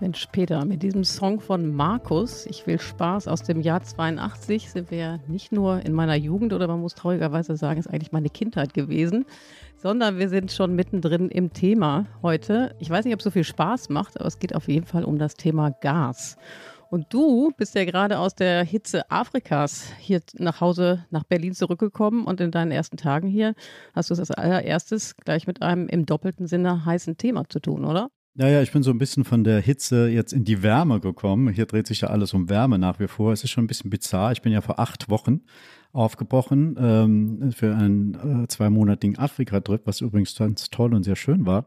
Mensch, Peter, mit diesem Song von Markus, Ich will Spaß aus dem Jahr 82, sind wir nicht nur in meiner Jugend oder man muss traurigerweise sagen, ist eigentlich meine Kindheit gewesen, sondern wir sind schon mittendrin im Thema heute. Ich weiß nicht, ob es so viel Spaß macht, aber es geht auf jeden Fall um das Thema Gas. Und du bist ja gerade aus der Hitze Afrikas hier nach Hause nach Berlin zurückgekommen und in deinen ersten Tagen hier hast du es als allererstes gleich mit einem im doppelten Sinne heißen Thema zu tun, oder? Ja, ja, ich bin so ein bisschen von der Hitze jetzt in die Wärme gekommen. Hier dreht sich ja alles um Wärme nach wie vor. Es ist schon ein bisschen bizarr. Ich bin ja vor acht Wochen aufgebrochen ähm, für einen äh, zweimonatigen Afrika-Trip, was übrigens ganz toll und sehr schön war.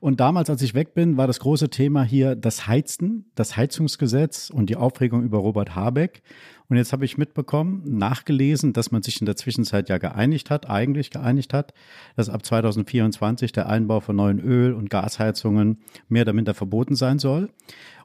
Und damals, als ich weg bin, war das große Thema hier das Heizen, das Heizungsgesetz und die Aufregung über Robert Habeck. Und jetzt habe ich mitbekommen, nachgelesen, dass man sich in der Zwischenzeit ja geeinigt hat, eigentlich geeinigt hat, dass ab 2024 der Einbau von neuen Öl- und Gasheizungen mehr oder minder verboten sein soll.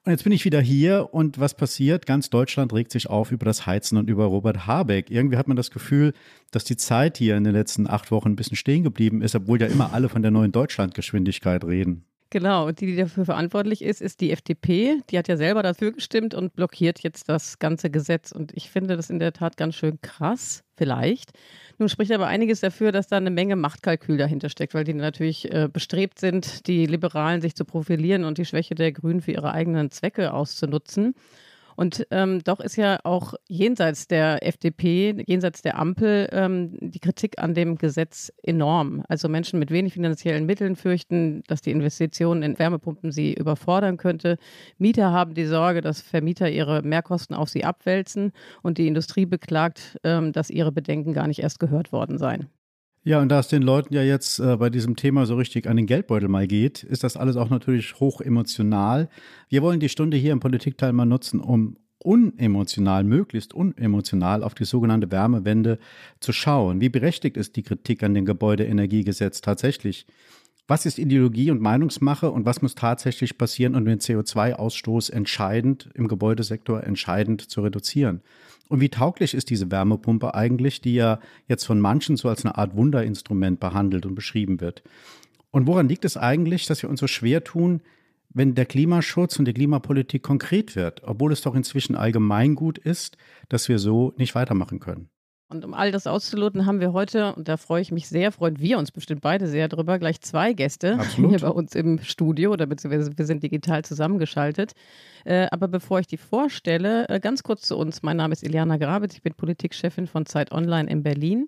Und jetzt bin ich wieder hier und was passiert? Ganz Deutschland regt sich auf über das Heizen und über Robert Habeck. Irgendwie hat man das Gefühl, dass die Zeit hier in den letzten acht Wochen ein bisschen stehen geblieben ist, obwohl ja immer alle von der neuen Deutschlandgeschwindigkeit reden. Genau, und die, die dafür verantwortlich ist, ist die FDP. Die hat ja selber dafür gestimmt und blockiert jetzt das ganze Gesetz. Und ich finde das in der Tat ganz schön krass, vielleicht. Nun spricht aber einiges dafür, dass da eine Menge Machtkalkül dahinter steckt, weil die natürlich äh, bestrebt sind, die Liberalen sich zu profilieren und die Schwäche der Grünen für ihre eigenen Zwecke auszunutzen. Und ähm, doch ist ja auch jenseits der FDP, jenseits der Ampel, ähm, die Kritik an dem Gesetz enorm. Also Menschen mit wenig finanziellen Mitteln fürchten, dass die Investitionen in Wärmepumpen sie überfordern könnte. Mieter haben die Sorge, dass Vermieter ihre Mehrkosten auf sie abwälzen. Und die Industrie beklagt, ähm, dass ihre Bedenken gar nicht erst gehört worden seien. Ja, und da es den Leuten ja jetzt äh, bei diesem Thema so richtig an den Geldbeutel mal geht, ist das alles auch natürlich hoch emotional. Wir wollen die Stunde hier im Politikteil mal nutzen, um unemotional, möglichst unemotional auf die sogenannte Wärmewende zu schauen. Wie berechtigt ist die Kritik an dem Gebäudeenergiegesetz tatsächlich? Was ist Ideologie und Meinungsmache und was muss tatsächlich passieren, um den CO2-Ausstoß entscheidend im Gebäudesektor entscheidend zu reduzieren? Und wie tauglich ist diese Wärmepumpe eigentlich, die ja jetzt von manchen so als eine Art Wunderinstrument behandelt und beschrieben wird? Und woran liegt es eigentlich, dass wir uns so schwer tun, wenn der Klimaschutz und die Klimapolitik konkret wird, obwohl es doch inzwischen allgemeingut ist, dass wir so nicht weitermachen können? Und um all das auszuloten, haben wir heute, und da freue ich mich sehr, freuen wir uns bestimmt beide sehr drüber, gleich zwei Gäste Absolut. hier bei uns im Studio oder beziehungsweise wir sind digital zusammengeschaltet. Äh, aber bevor ich die vorstelle, äh, ganz kurz zu uns. Mein Name ist Iliana Grabitz, ich bin Politikchefin von Zeit Online in Berlin.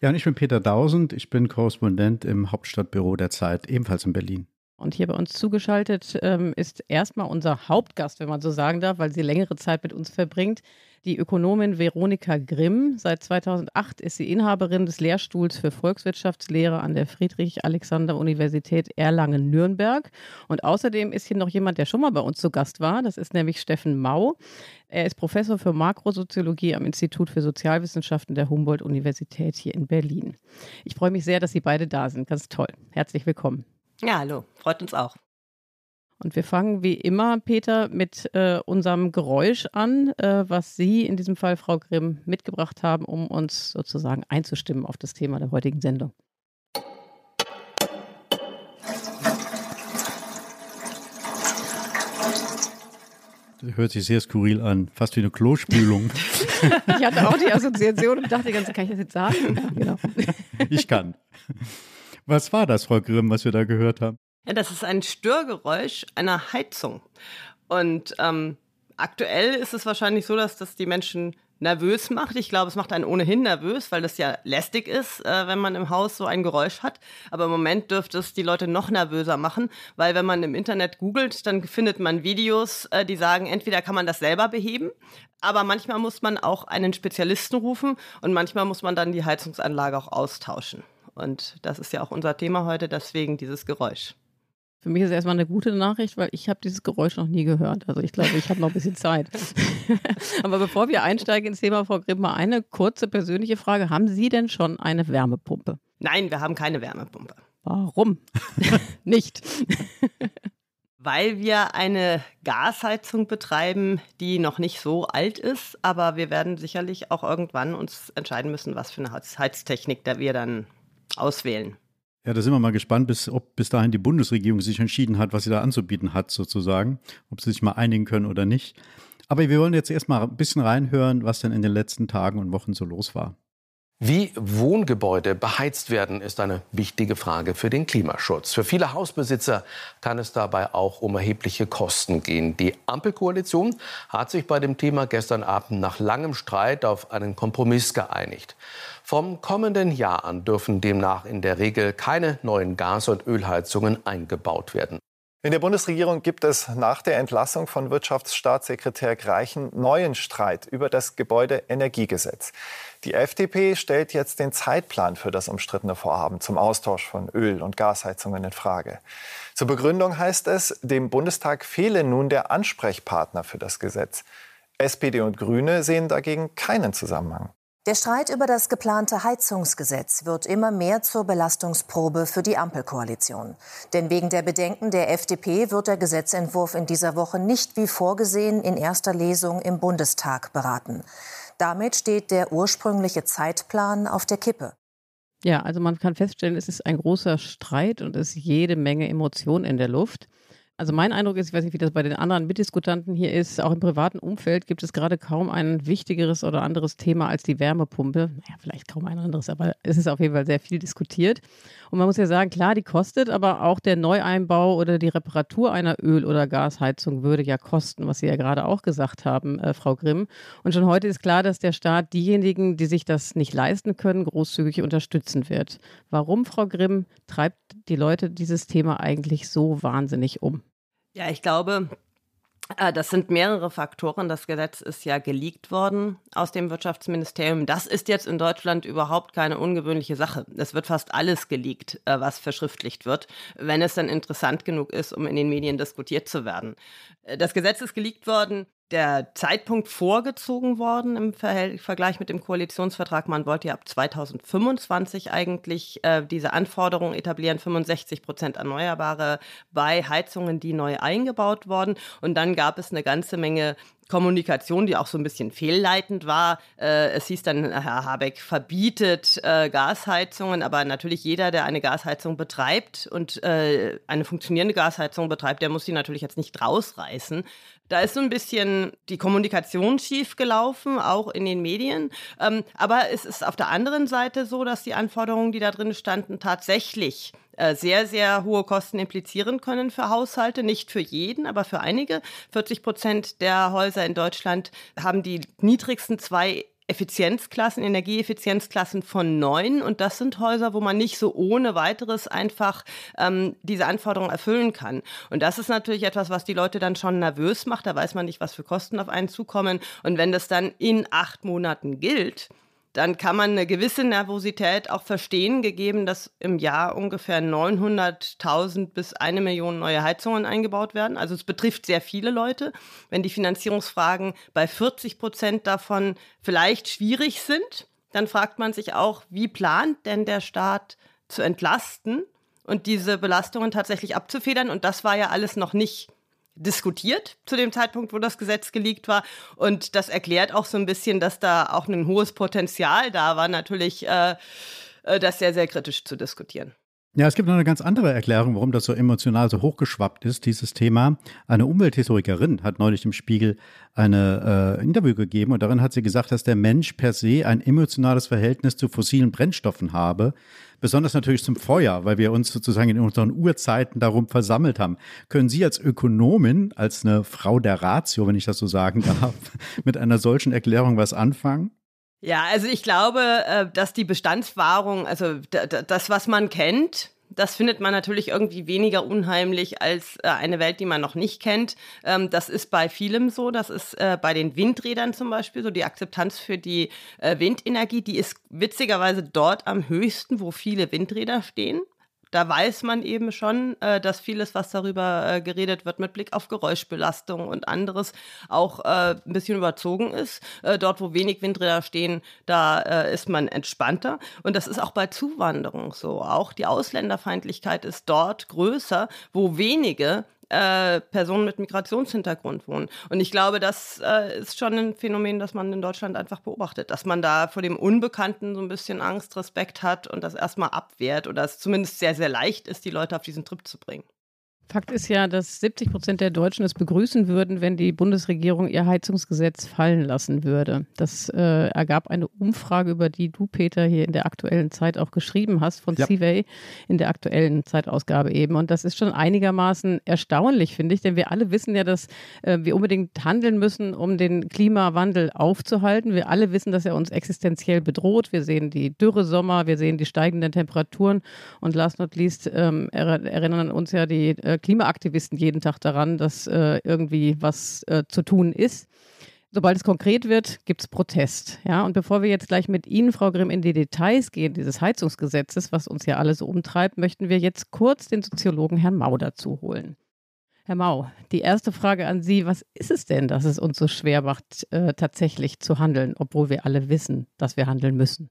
Ja, und ich bin Peter Dausend, ich bin Korrespondent im Hauptstadtbüro der Zeit, ebenfalls in Berlin. Und hier bei uns zugeschaltet ähm, ist erstmal unser Hauptgast, wenn man so sagen darf, weil sie längere Zeit mit uns verbringt, die Ökonomin Veronika Grimm. Seit 2008 ist sie Inhaberin des Lehrstuhls für Volkswirtschaftslehre an der Friedrich-Alexander-Universität Erlangen-Nürnberg. Und außerdem ist hier noch jemand, der schon mal bei uns zu Gast war. Das ist nämlich Steffen Mau. Er ist Professor für Makrosoziologie am Institut für Sozialwissenschaften der Humboldt-Universität hier in Berlin. Ich freue mich sehr, dass Sie beide da sind. Ganz toll. Herzlich willkommen. Ja, hallo, freut uns auch. Und wir fangen wie immer, Peter, mit äh, unserem Geräusch an, äh, was Sie in diesem Fall, Frau Grimm, mitgebracht haben, um uns sozusagen einzustimmen auf das Thema der heutigen Sendung. Das hört sich sehr skurril an, fast wie eine Klospülung. Ich hatte auch die Assoziation und dachte ganz, kann ich das jetzt sagen? Ja, genau. ich kann. Was war das, Frau Grimm, was wir da gehört haben? Ja, das ist ein Störgeräusch einer Heizung. Und ähm, aktuell ist es wahrscheinlich so, dass das die Menschen nervös macht. Ich glaube, es macht einen ohnehin nervös, weil das ja lästig ist, äh, wenn man im Haus so ein Geräusch hat. Aber im Moment dürfte es die Leute noch nervöser machen, weil wenn man im Internet googelt, dann findet man Videos, äh, die sagen, entweder kann man das selber beheben, aber manchmal muss man auch einen Spezialisten rufen und manchmal muss man dann die Heizungsanlage auch austauschen. Und das ist ja auch unser Thema heute, deswegen dieses Geräusch. Für mich ist es erstmal eine gute Nachricht, weil ich habe dieses Geräusch noch nie gehört. Also ich glaube, ich habe noch ein bisschen Zeit. Aber bevor wir einsteigen ins Thema, Frau Grimm, mal eine kurze persönliche Frage. Haben Sie denn schon eine Wärmepumpe? Nein, wir haben keine Wärmepumpe. Warum? Nicht. Weil wir eine Gasheizung betreiben, die noch nicht so alt ist, aber wir werden sicherlich auch irgendwann uns entscheiden müssen, was für eine Heiz- Heiztechnik da wir dann auswählen. Ja, da sind wir mal gespannt, bis, ob bis dahin die Bundesregierung sich entschieden hat, was sie da anzubieten hat, sozusagen. Ob sie sich mal einigen können oder nicht. Aber wir wollen jetzt erstmal ein bisschen reinhören, was denn in den letzten Tagen und Wochen so los war. Wie Wohngebäude beheizt werden, ist eine wichtige Frage für den Klimaschutz. Für viele Hausbesitzer kann es dabei auch um erhebliche Kosten gehen. Die Ampelkoalition hat sich bei dem Thema gestern Abend nach langem Streit auf einen Kompromiss geeinigt. Vom kommenden Jahr an dürfen demnach in der Regel keine neuen Gas- und Ölheizungen eingebaut werden. In der Bundesregierung gibt es nach der Entlassung von Wirtschaftsstaatssekretär Greichen neuen Streit über das Gebäudeenergiegesetz. Die FDP stellt jetzt den Zeitplan für das umstrittene Vorhaben zum Austausch von Öl- und Gasheizungen in Frage. Zur Begründung heißt es, dem Bundestag fehle nun der Ansprechpartner für das Gesetz. SPD und Grüne sehen dagegen keinen Zusammenhang. Der Streit über das geplante Heizungsgesetz wird immer mehr zur Belastungsprobe für die Ampelkoalition. Denn wegen der Bedenken der FDP wird der Gesetzentwurf in dieser Woche nicht wie vorgesehen in erster Lesung im Bundestag beraten. Damit steht der ursprüngliche Zeitplan auf der Kippe. Ja, also man kann feststellen, es ist ein großer Streit und es ist jede Menge Emotion in der Luft. Also mein Eindruck ist, ich weiß nicht, wie das bei den anderen Mitdiskutanten hier ist, auch im privaten Umfeld gibt es gerade kaum ein wichtigeres oder anderes Thema als die Wärmepumpe. Naja, vielleicht kaum ein anderes, aber es ist auf jeden Fall sehr viel diskutiert. Und man muss ja sagen, klar, die kostet, aber auch der Neueinbau oder die Reparatur einer Öl- oder Gasheizung würde ja kosten, was Sie ja gerade auch gesagt haben, äh, Frau Grimm. Und schon heute ist klar, dass der Staat diejenigen, die sich das nicht leisten können, großzügig unterstützen wird. Warum, Frau Grimm, treibt die Leute dieses Thema eigentlich so wahnsinnig um? Ja, ich glaube, äh, das sind mehrere Faktoren. Das Gesetz ist ja geleakt worden aus dem Wirtschaftsministerium. Das ist jetzt in Deutschland überhaupt keine ungewöhnliche Sache. Es wird fast alles geleakt, äh, was verschriftlicht wird, wenn es dann interessant genug ist, um in den Medien diskutiert zu werden. Äh, Das Gesetz ist geleakt worden. Der Zeitpunkt vorgezogen worden im Vergleich mit dem Koalitionsvertrag. Man wollte ja ab 2025 eigentlich äh, diese Anforderung etablieren, 65 Prozent Erneuerbare bei Heizungen, die neu eingebaut worden. Und dann gab es eine ganze Menge Kommunikation, die auch so ein bisschen fehlleitend war. Äh, es hieß dann, Herr Habeck verbietet äh, Gasheizungen, aber natürlich jeder, der eine Gasheizung betreibt und äh, eine funktionierende Gasheizung betreibt, der muss die natürlich jetzt nicht rausreißen. Da ist so ein bisschen die Kommunikation schief gelaufen, auch in den Medien. Ähm, aber es ist auf der anderen Seite so, dass die Anforderungen, die da drin standen, tatsächlich äh, sehr, sehr hohe Kosten implizieren können für Haushalte. Nicht für jeden, aber für einige. 40 Prozent der Häuser in Deutschland haben die niedrigsten zwei Effizienzklassen, Energieeffizienzklassen von neun. Und das sind Häuser, wo man nicht so ohne weiteres einfach ähm, diese Anforderungen erfüllen kann. Und das ist natürlich etwas, was die Leute dann schon nervös macht. Da weiß man nicht, was für Kosten auf einen zukommen. Und wenn das dann in acht Monaten gilt, dann kann man eine gewisse Nervosität auch verstehen, gegeben, dass im Jahr ungefähr 900.000 bis eine Million neue Heizungen eingebaut werden. Also es betrifft sehr viele Leute. Wenn die Finanzierungsfragen bei 40 Prozent davon vielleicht schwierig sind, dann fragt man sich auch, wie plant denn der Staat zu entlasten und diese Belastungen tatsächlich abzufedern? Und das war ja alles noch nicht diskutiert zu dem Zeitpunkt, wo das Gesetz geleakt war. Und das erklärt auch so ein bisschen, dass da auch ein hohes Potenzial da war, natürlich äh, äh, das sehr, sehr kritisch zu diskutieren. Ja, es gibt noch eine ganz andere Erklärung, warum das so emotional so hochgeschwappt ist, dieses Thema. Eine Umwelthistorikerin hat neulich im Spiegel eine äh, Interview gegeben und darin hat sie gesagt, dass der Mensch per se ein emotionales Verhältnis zu fossilen Brennstoffen habe, besonders natürlich zum Feuer, weil wir uns sozusagen in unseren Urzeiten darum versammelt haben. Können Sie als Ökonomin, als eine Frau der Ratio, wenn ich das so sagen darf, mit einer solchen Erklärung was anfangen? Ja, also ich glaube, äh, dass die Bestandswahrung, also das, was man kennt, das findet man natürlich irgendwie weniger unheimlich als äh, eine Welt, die man noch nicht kennt. Ähm, Das ist bei vielem so. Das ist äh, bei den Windrädern zum Beispiel so. Die Akzeptanz für die Windenergie, die ist witzigerweise dort am höchsten, wo viele Windräder stehen. Da weiß man eben schon, äh, dass vieles, was darüber äh, geredet wird, mit Blick auf Geräuschbelastung und anderes auch äh, ein bisschen überzogen ist. Äh, dort, wo wenig Windräder stehen, da äh, ist man entspannter. Und das ist auch bei Zuwanderung so. Auch die Ausländerfeindlichkeit ist dort größer, wo wenige äh, Personen mit Migrationshintergrund wohnen. Und ich glaube, das äh, ist schon ein Phänomen, das man in Deutschland einfach beobachtet, dass man da vor dem Unbekannten so ein bisschen Angst, Respekt hat und das erstmal abwehrt oder es zumindest sehr, sehr leicht ist, die Leute auf diesen Trip zu bringen. Fakt ist ja, dass 70 Prozent der Deutschen es begrüßen würden, wenn die Bundesregierung ihr Heizungsgesetz fallen lassen würde. Das äh, ergab eine Umfrage, über die du, Peter, hier in der aktuellen Zeit auch geschrieben hast, von ja. CVA in der aktuellen Zeitausgabe eben. Und das ist schon einigermaßen erstaunlich, finde ich, denn wir alle wissen ja, dass äh, wir unbedingt handeln müssen, um den Klimawandel aufzuhalten. Wir alle wissen, dass er uns existenziell bedroht. Wir sehen die Dürresommer, wir sehen die steigenden Temperaturen und last not least ähm, erinnern uns ja die äh, Klimaaktivisten jeden Tag daran, dass äh, irgendwie was äh, zu tun ist. Sobald es konkret wird, gibt es Protest. Ja, und bevor wir jetzt gleich mit Ihnen, Frau Grimm, in die Details gehen, dieses Heizungsgesetzes, was uns ja alle so umtreibt, möchten wir jetzt kurz den Soziologen Herrn Mau dazu holen. Herr Mau, die erste Frage an Sie, was ist es denn, dass es uns so schwer macht, äh, tatsächlich zu handeln, obwohl wir alle wissen, dass wir handeln müssen?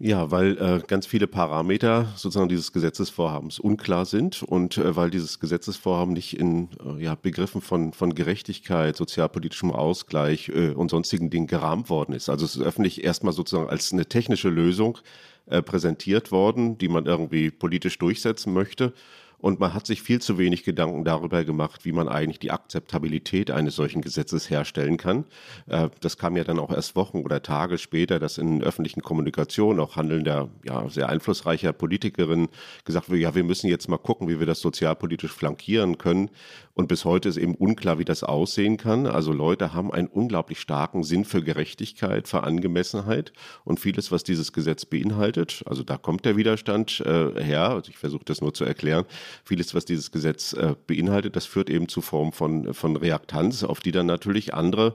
Ja, weil äh, ganz viele Parameter sozusagen dieses Gesetzesvorhabens unklar sind und äh, weil dieses Gesetzesvorhaben nicht in äh, ja, Begriffen von, von Gerechtigkeit, sozialpolitischem Ausgleich äh, und sonstigen Dingen gerahmt worden ist. Also es ist öffentlich erstmal sozusagen als eine technische Lösung äh, präsentiert worden, die man irgendwie politisch durchsetzen möchte. Und man hat sich viel zu wenig Gedanken darüber gemacht, wie man eigentlich die Akzeptabilität eines solchen Gesetzes herstellen kann. Äh, das kam ja dann auch erst Wochen oder Tage später, dass in öffentlichen Kommunikation auch handelnder, ja, sehr einflussreicher Politikerinnen gesagt wird, ja, wir müssen jetzt mal gucken, wie wir das sozialpolitisch flankieren können. Und bis heute ist eben unklar, wie das aussehen kann. Also Leute haben einen unglaublich starken Sinn für Gerechtigkeit, für Angemessenheit und vieles, was dieses Gesetz beinhaltet. Also da kommt der Widerstand äh, her. Also ich versuche das nur zu erklären vieles, was dieses Gesetz äh, beinhaltet, das führt eben zu Formen von, von Reaktanz, auf die dann natürlich andere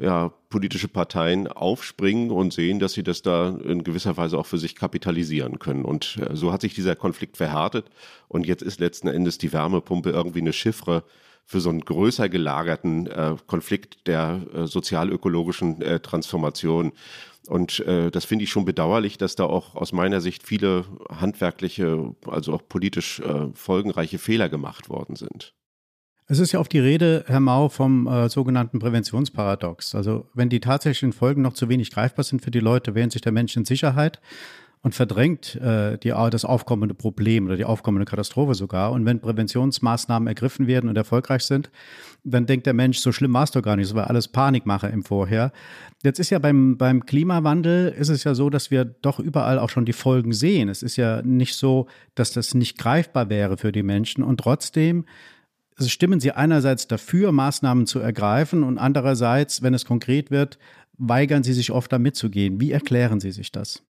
ja, politische Parteien aufspringen und sehen, dass sie das da in gewisser Weise auch für sich kapitalisieren können. Und äh, so hat sich dieser Konflikt verhärtet. Und jetzt ist letzten Endes die Wärmepumpe irgendwie eine Chiffre für so einen größer gelagerten äh, Konflikt der äh, sozialökologischen äh, Transformation. Und äh, das finde ich schon bedauerlich, dass da auch aus meiner Sicht viele handwerkliche, also auch politisch äh, folgenreiche Fehler gemacht worden sind. Es ist ja auf die Rede, Herr Mau, vom äh, sogenannten Präventionsparadox. Also wenn die tatsächlichen Folgen noch zu wenig greifbar sind für die Leute, wähnt sich der Mensch in Sicherheit und verdrängt äh, die, das aufkommende Problem oder die aufkommende Katastrophe sogar. Und wenn Präventionsmaßnahmen ergriffen werden und erfolgreich sind, dann denkt der Mensch, so schlimm war es doch gar nicht, das war alles Panikmache im Vorher. Jetzt ist ja beim, beim Klimawandel ist es ja so, dass wir doch überall auch schon die Folgen sehen. Es ist ja nicht so, dass das nicht greifbar wäre für die Menschen und trotzdem stimmen sie einerseits dafür, Maßnahmen zu ergreifen und andererseits, wenn es konkret wird, weigern sie sich oft da mitzugehen. Wie erklären Sie sich das?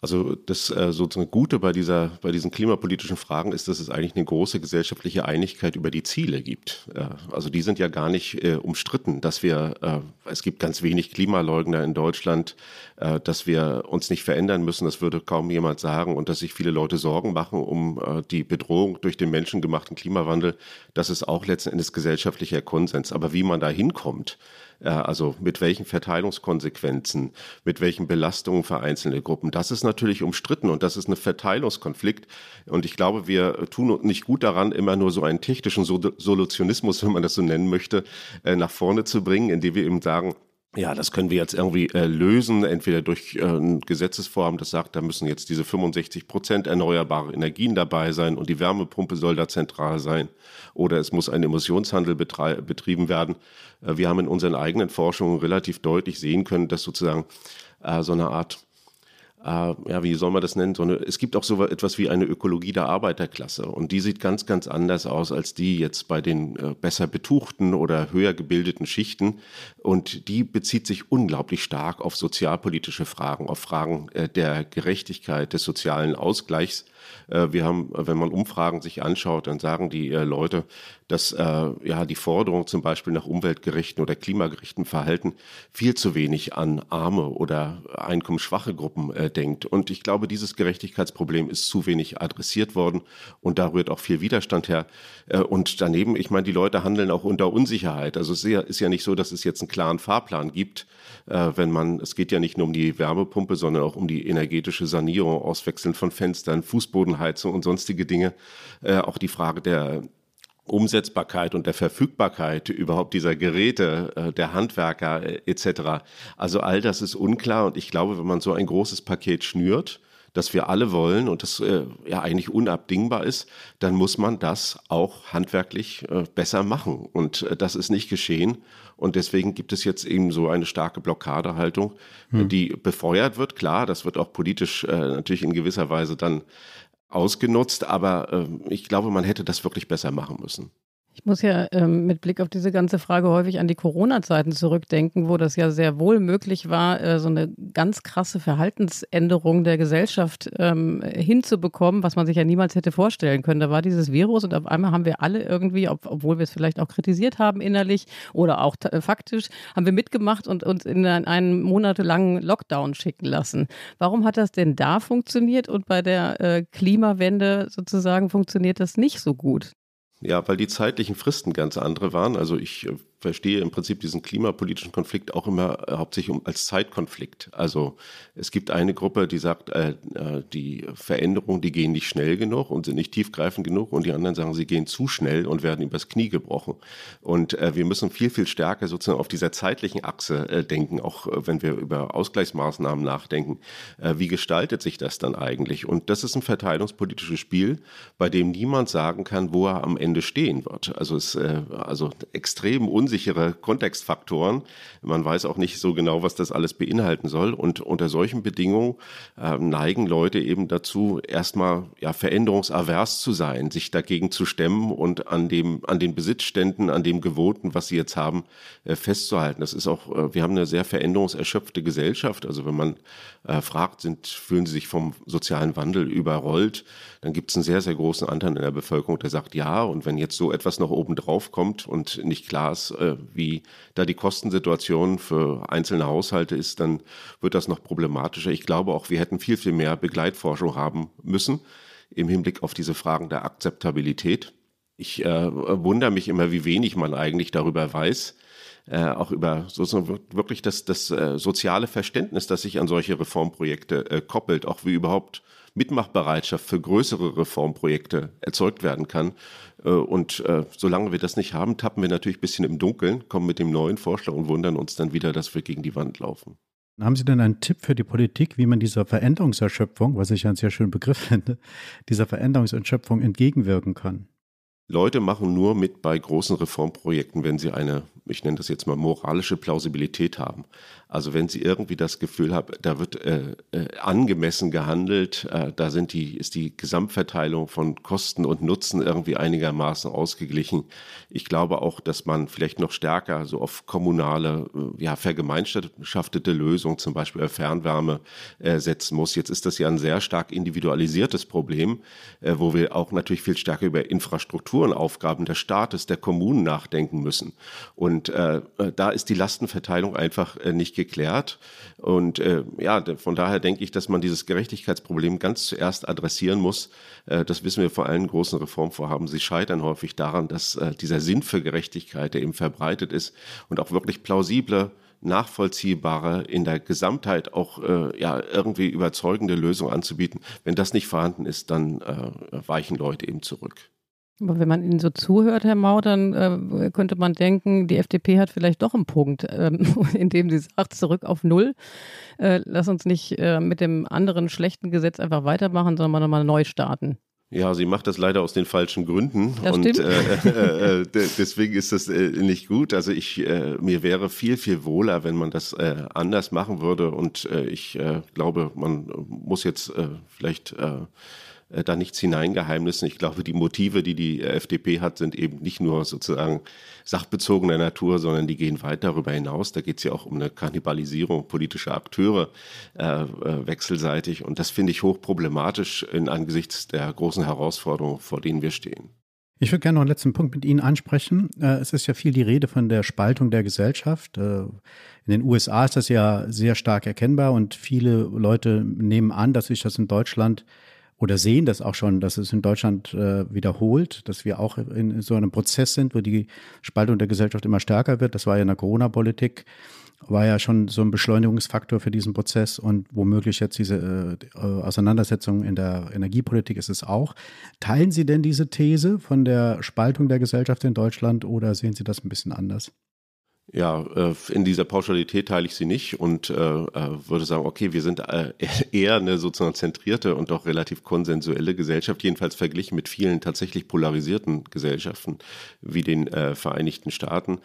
Also das äh, sozusagen Gute bei dieser, bei diesen klimapolitischen Fragen ist, dass es eigentlich eine große gesellschaftliche Einigkeit über die Ziele gibt. Äh, also die sind ja gar nicht äh, umstritten, dass wir, äh, es gibt ganz wenig Klimaleugner in Deutschland, äh, dass wir uns nicht verändern müssen, das würde kaum jemand sagen und dass sich viele Leute Sorgen machen um äh, die Bedrohung durch den menschengemachten Klimawandel. Das ist auch letzten Endes gesellschaftlicher Konsens. Aber wie man da hinkommt, also mit welchen Verteilungskonsequenzen, mit welchen Belastungen für einzelne Gruppen. Das ist natürlich umstritten und das ist ein Verteilungskonflikt. Und ich glaube, wir tun nicht gut daran, immer nur so einen technischen Solutionismus, wenn man das so nennen möchte, äh, nach vorne zu bringen, indem wir eben sagen, ja, das können wir jetzt irgendwie äh, lösen, entweder durch äh, ein Gesetzesvorhaben, das sagt, da müssen jetzt diese 65 Prozent erneuerbare Energien dabei sein und die Wärmepumpe soll da zentral sein, oder es muss ein Emissionshandel betrieben werden. Äh, wir haben in unseren eigenen Forschungen relativ deutlich sehen können, dass sozusagen äh, so eine Art äh, ja, wie soll man das nennen? So eine, es gibt auch so etwas wie eine Ökologie der Arbeiterklasse und die sieht ganz, ganz anders aus als die jetzt bei den äh, besser betuchten oder höher gebildeten Schichten und die bezieht sich unglaublich stark auf sozialpolitische Fragen, auf Fragen äh, der Gerechtigkeit, des sozialen Ausgleichs. Äh, wir haben, wenn man Umfragen sich anschaut, dann sagen die äh, Leute, dass äh, ja die Forderung zum Beispiel nach umweltgerechten oder klimagerechten Verhalten viel zu wenig an arme oder einkommensschwache Gruppen denkt. Und ich glaube, dieses Gerechtigkeitsproblem ist zu wenig adressiert worden und da rührt auch viel Widerstand her. Und daneben, ich meine, die Leute handeln auch unter Unsicherheit. Also es ist ja, nicht so, dass es jetzt einen klaren Fahrplan gibt, wenn man, es geht ja nicht nur um die Wärmepumpe, sondern auch um die energetische Sanierung, Auswechseln von Fenstern, Fußbodenheizung und sonstige Dinge. Äh, auch die Frage der Umsetzbarkeit und der Verfügbarkeit überhaupt dieser Geräte, äh, der Handwerker äh, etc. Also all das ist unklar und ich glaube, wenn man so ein großes Paket schnürt, das wir alle wollen und das äh, ja eigentlich unabdingbar ist, dann muss man das auch handwerklich äh, besser machen. Und äh, das ist nicht geschehen. Und deswegen gibt es jetzt eben so eine starke Blockadehaltung, hm. die befeuert wird. Klar, das wird auch politisch natürlich in gewisser Weise dann ausgenutzt, aber äh, ich glaube, man hätte das wirklich besser machen müssen. Ich muss ja ähm, mit Blick auf diese ganze Frage häufig an die Corona-Zeiten zurückdenken, wo das ja sehr wohl möglich war, äh, so eine ganz krasse Verhaltensänderung der Gesellschaft ähm, hinzubekommen, was man sich ja niemals hätte vorstellen können. Da war dieses Virus und auf einmal haben wir alle irgendwie, ob, obwohl wir es vielleicht auch kritisiert haben innerlich oder auch äh, faktisch, haben wir mitgemacht und uns in einen monatelangen Lockdown schicken lassen. Warum hat das denn da funktioniert und bei der äh, Klimawende sozusagen funktioniert das nicht so gut? Ja, weil die zeitlichen Fristen ganz andere waren. Also ich äh, verstehe im Prinzip diesen klimapolitischen Konflikt auch immer äh, hauptsächlich als Zeitkonflikt. Also es gibt eine Gruppe, die sagt, äh, äh, die Veränderungen, die gehen nicht schnell genug und sind nicht tiefgreifend genug und die anderen sagen, sie gehen zu schnell und werden übers Knie gebrochen. Und äh, wir müssen viel, viel stärker sozusagen auf dieser zeitlichen Achse äh, denken, auch wenn wir über Ausgleichsmaßnahmen nachdenken. Wie gestaltet sich das dann eigentlich? Und das ist ein verteilungspolitisches Spiel, bei dem niemand sagen kann, wo er am Ende stehen wird. Also es also extrem unsichere Kontextfaktoren. Man weiß auch nicht so genau, was das alles beinhalten soll. Und unter solchen Bedingungen äh, neigen Leute eben dazu, erstmal ja, veränderungsavers zu sein, sich dagegen zu stemmen und an dem, an den Besitzständen, an dem Gewohnten, was sie jetzt haben, äh, festzuhalten. Das ist auch, äh, wir haben eine sehr veränderungserschöpfte Gesellschaft. Also wenn man äh, fragt, sind, fühlen sie sich vom sozialen Wandel überrollt, dann gibt es einen sehr, sehr großen Anteil in der Bevölkerung, der sagt ja. Und wenn jetzt so etwas noch oben drauf kommt und nicht klar ist, äh, wie da die Kostensituation für einzelne Haushalte ist, dann wird das noch problematischer. Ich glaube auch, wir hätten viel, viel mehr Begleitforschung haben müssen im Hinblick auf diese Fragen der Akzeptabilität. Ich äh, wundere mich immer, wie wenig man eigentlich darüber weiß, äh, auch über sozusagen wirklich das, das äh, soziale Verständnis, das sich an solche Reformprojekte äh, koppelt, auch wie überhaupt Mitmachbereitschaft für größere Reformprojekte erzeugt werden kann. Äh, und äh, solange wir das nicht haben, tappen wir natürlich ein bisschen im Dunkeln, kommen mit dem neuen Vorschlag und wundern uns dann wieder, dass wir gegen die Wand laufen. Haben Sie denn einen Tipp für die Politik, wie man dieser Veränderungserschöpfung, was ich einen sehr schönen Begriff finde, dieser Veränderungserschöpfung entgegenwirken kann? Leute machen nur mit bei großen Reformprojekten, wenn sie eine, ich nenne das jetzt mal moralische Plausibilität haben. Also wenn Sie irgendwie das Gefühl haben, da wird äh, äh, angemessen gehandelt, äh, da sind die, ist die Gesamtverteilung von Kosten und Nutzen irgendwie einigermaßen ausgeglichen. Ich glaube auch, dass man vielleicht noch stärker so auf kommunale, äh, ja, vergemeinschaftete Lösungen, zum Beispiel Fernwärme, äh, setzen muss. Jetzt ist das ja ein sehr stark individualisiertes Problem, äh, wo wir auch natürlich viel stärker über Infrastrukturen, Aufgaben des Staates, der Kommunen nachdenken müssen. Und äh, äh da ist die Lastenverteilung einfach äh, nicht geklärt. Und äh, ja, von daher denke ich, dass man dieses Gerechtigkeitsproblem ganz zuerst adressieren muss. Äh, das wissen wir vor allen großen Reformvorhaben. Sie scheitern häufig daran, dass äh, dieser Sinn für Gerechtigkeit, der eben verbreitet ist und auch wirklich plausible nachvollziehbare, in der Gesamtheit auch äh, ja irgendwie überzeugende Lösung anzubieten. Wenn das nicht vorhanden ist, dann äh, weichen Leute eben zurück. Aber wenn man Ihnen so zuhört, Herr Mau, dann äh, könnte man denken, die FDP hat vielleicht doch einen Punkt, ähm, indem sie sagt, zurück auf Null. Äh, lass uns nicht äh, mit dem anderen schlechten Gesetz einfach weitermachen, sondern nochmal neu starten. Ja, sie macht das leider aus den falschen Gründen das und stimmt. äh, äh, deswegen ist das äh, nicht gut. Also ich äh, mir wäre viel viel wohler, wenn man das äh, anders machen würde und äh, ich äh, glaube, man muss jetzt äh, vielleicht äh, da nichts hineingeheimnissen. Ich glaube, die Motive, die die äh, FDP hat, sind eben nicht nur sozusagen sachbezogener Natur, sondern die gehen weit darüber hinaus. Da geht es ja auch um eine Kannibalisierung politischer Akteure äh, äh, wechselseitig. Und das finde ich hochproblematisch in angesichts der großen Herausforderungen, vor denen wir stehen. Ich würde gerne noch einen letzten Punkt mit Ihnen ansprechen. Es ist ja viel die Rede von der Spaltung der Gesellschaft. In den USA ist das ja sehr stark erkennbar und viele Leute nehmen an, dass sich das in Deutschland oder sehen das auch schon, dass es in Deutschland äh, wiederholt, dass wir auch in so einem Prozess sind, wo die Spaltung der Gesellschaft immer stärker wird. Das war ja in der Corona-Politik, war ja schon so ein Beschleunigungsfaktor für diesen Prozess und womöglich jetzt diese äh, Auseinandersetzung in der Energiepolitik ist es auch. Teilen Sie denn diese These von der Spaltung der Gesellschaft in Deutschland oder sehen Sie das ein bisschen anders? Ja, äh, in dieser Pauschalität teile ich sie nicht und äh, äh, würde sagen, okay, wir sind eher eine sozusagen zentrierte und doch relativ konsensuelle Gesellschaft, jedenfalls verglichen mit vielen tatsächlich polarisierten Gesellschaften wie den Vereinigten Staaten.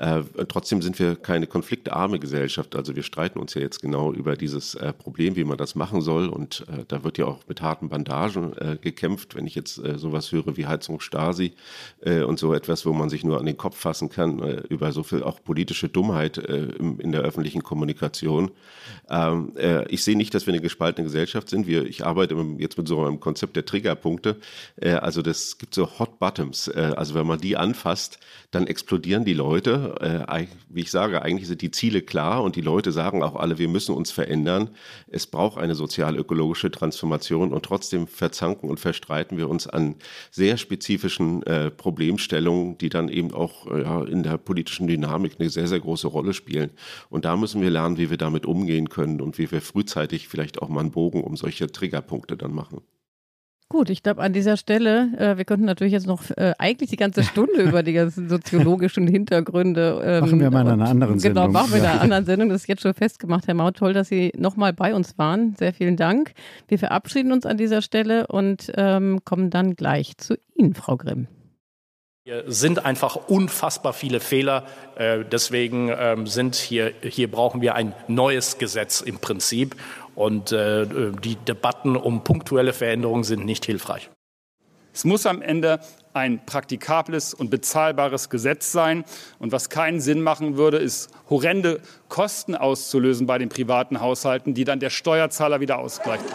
Äh, trotzdem sind wir keine konfliktarme Gesellschaft. Also wir streiten uns ja jetzt genau über dieses äh, Problem, wie man das machen soll. Und äh, da wird ja auch mit harten Bandagen äh, gekämpft. Wenn ich jetzt äh, sowas höre wie Heizung Stasi äh, und so etwas, wo man sich nur an den Kopf fassen kann, über so viel auch politische Dummheit im, in der öffentlichen Kommunikation. Ähm, äh, ich sehe nicht, dass wir eine gespaltene Gesellschaft sind. Wir, ich arbeite jetzt mit so einem Konzept der Triggerpunkte. Also das gibt so Hot Bottoms. Also wenn man die anfasst, dann explodieren die Leute. Äh, wie ich sage, eigentlich sind die Ziele klar und die Leute sagen auch alle, wir müssen uns verändern. Es braucht eine sozial-ökologische Transformation und trotzdem verzanken und verstreiten wir uns an sehr spezifischen äh, Problemstellungen, die dann eben auch äh, ja, in der politischen Dynamik eine sehr, sehr große Rolle spielen. Und da müssen wir lernen, wie wir damit umgehen können und wie wir frühzeitig vielleicht auch mal einen Bogen um solche Triggerpunkte dann machen. Gut, ich glaube an dieser Stelle, äh, wir könnten natürlich jetzt noch äh, eigentlich die ganze Stunde über die ganzen soziologischen Hintergründe. Ähm, Machen wir mal in einer anderen und- Genau, Sendung. machen wir in einer anderen Sendung. Das ist jetzt schon festgemacht, Herr Maut. Toll, dass Sie nochmal bei uns waren. Sehr vielen Dank. Wir verabschieden uns an dieser Stelle und ähm, kommen dann gleich zu Ihnen, Frau Grimm. Hier sind einfach unfassbar viele Fehler. Äh, Deswegen ähm, sind hier, hier brauchen wir ein neues Gesetz im Prinzip. Und äh, die Debatten um punktuelle Veränderungen sind nicht hilfreich. Es muss am Ende ein praktikables und bezahlbares Gesetz sein. Und was keinen Sinn machen würde, ist horrende Kosten auszulösen bei den privaten Haushalten, die dann der Steuerzahler wieder ausgleicht.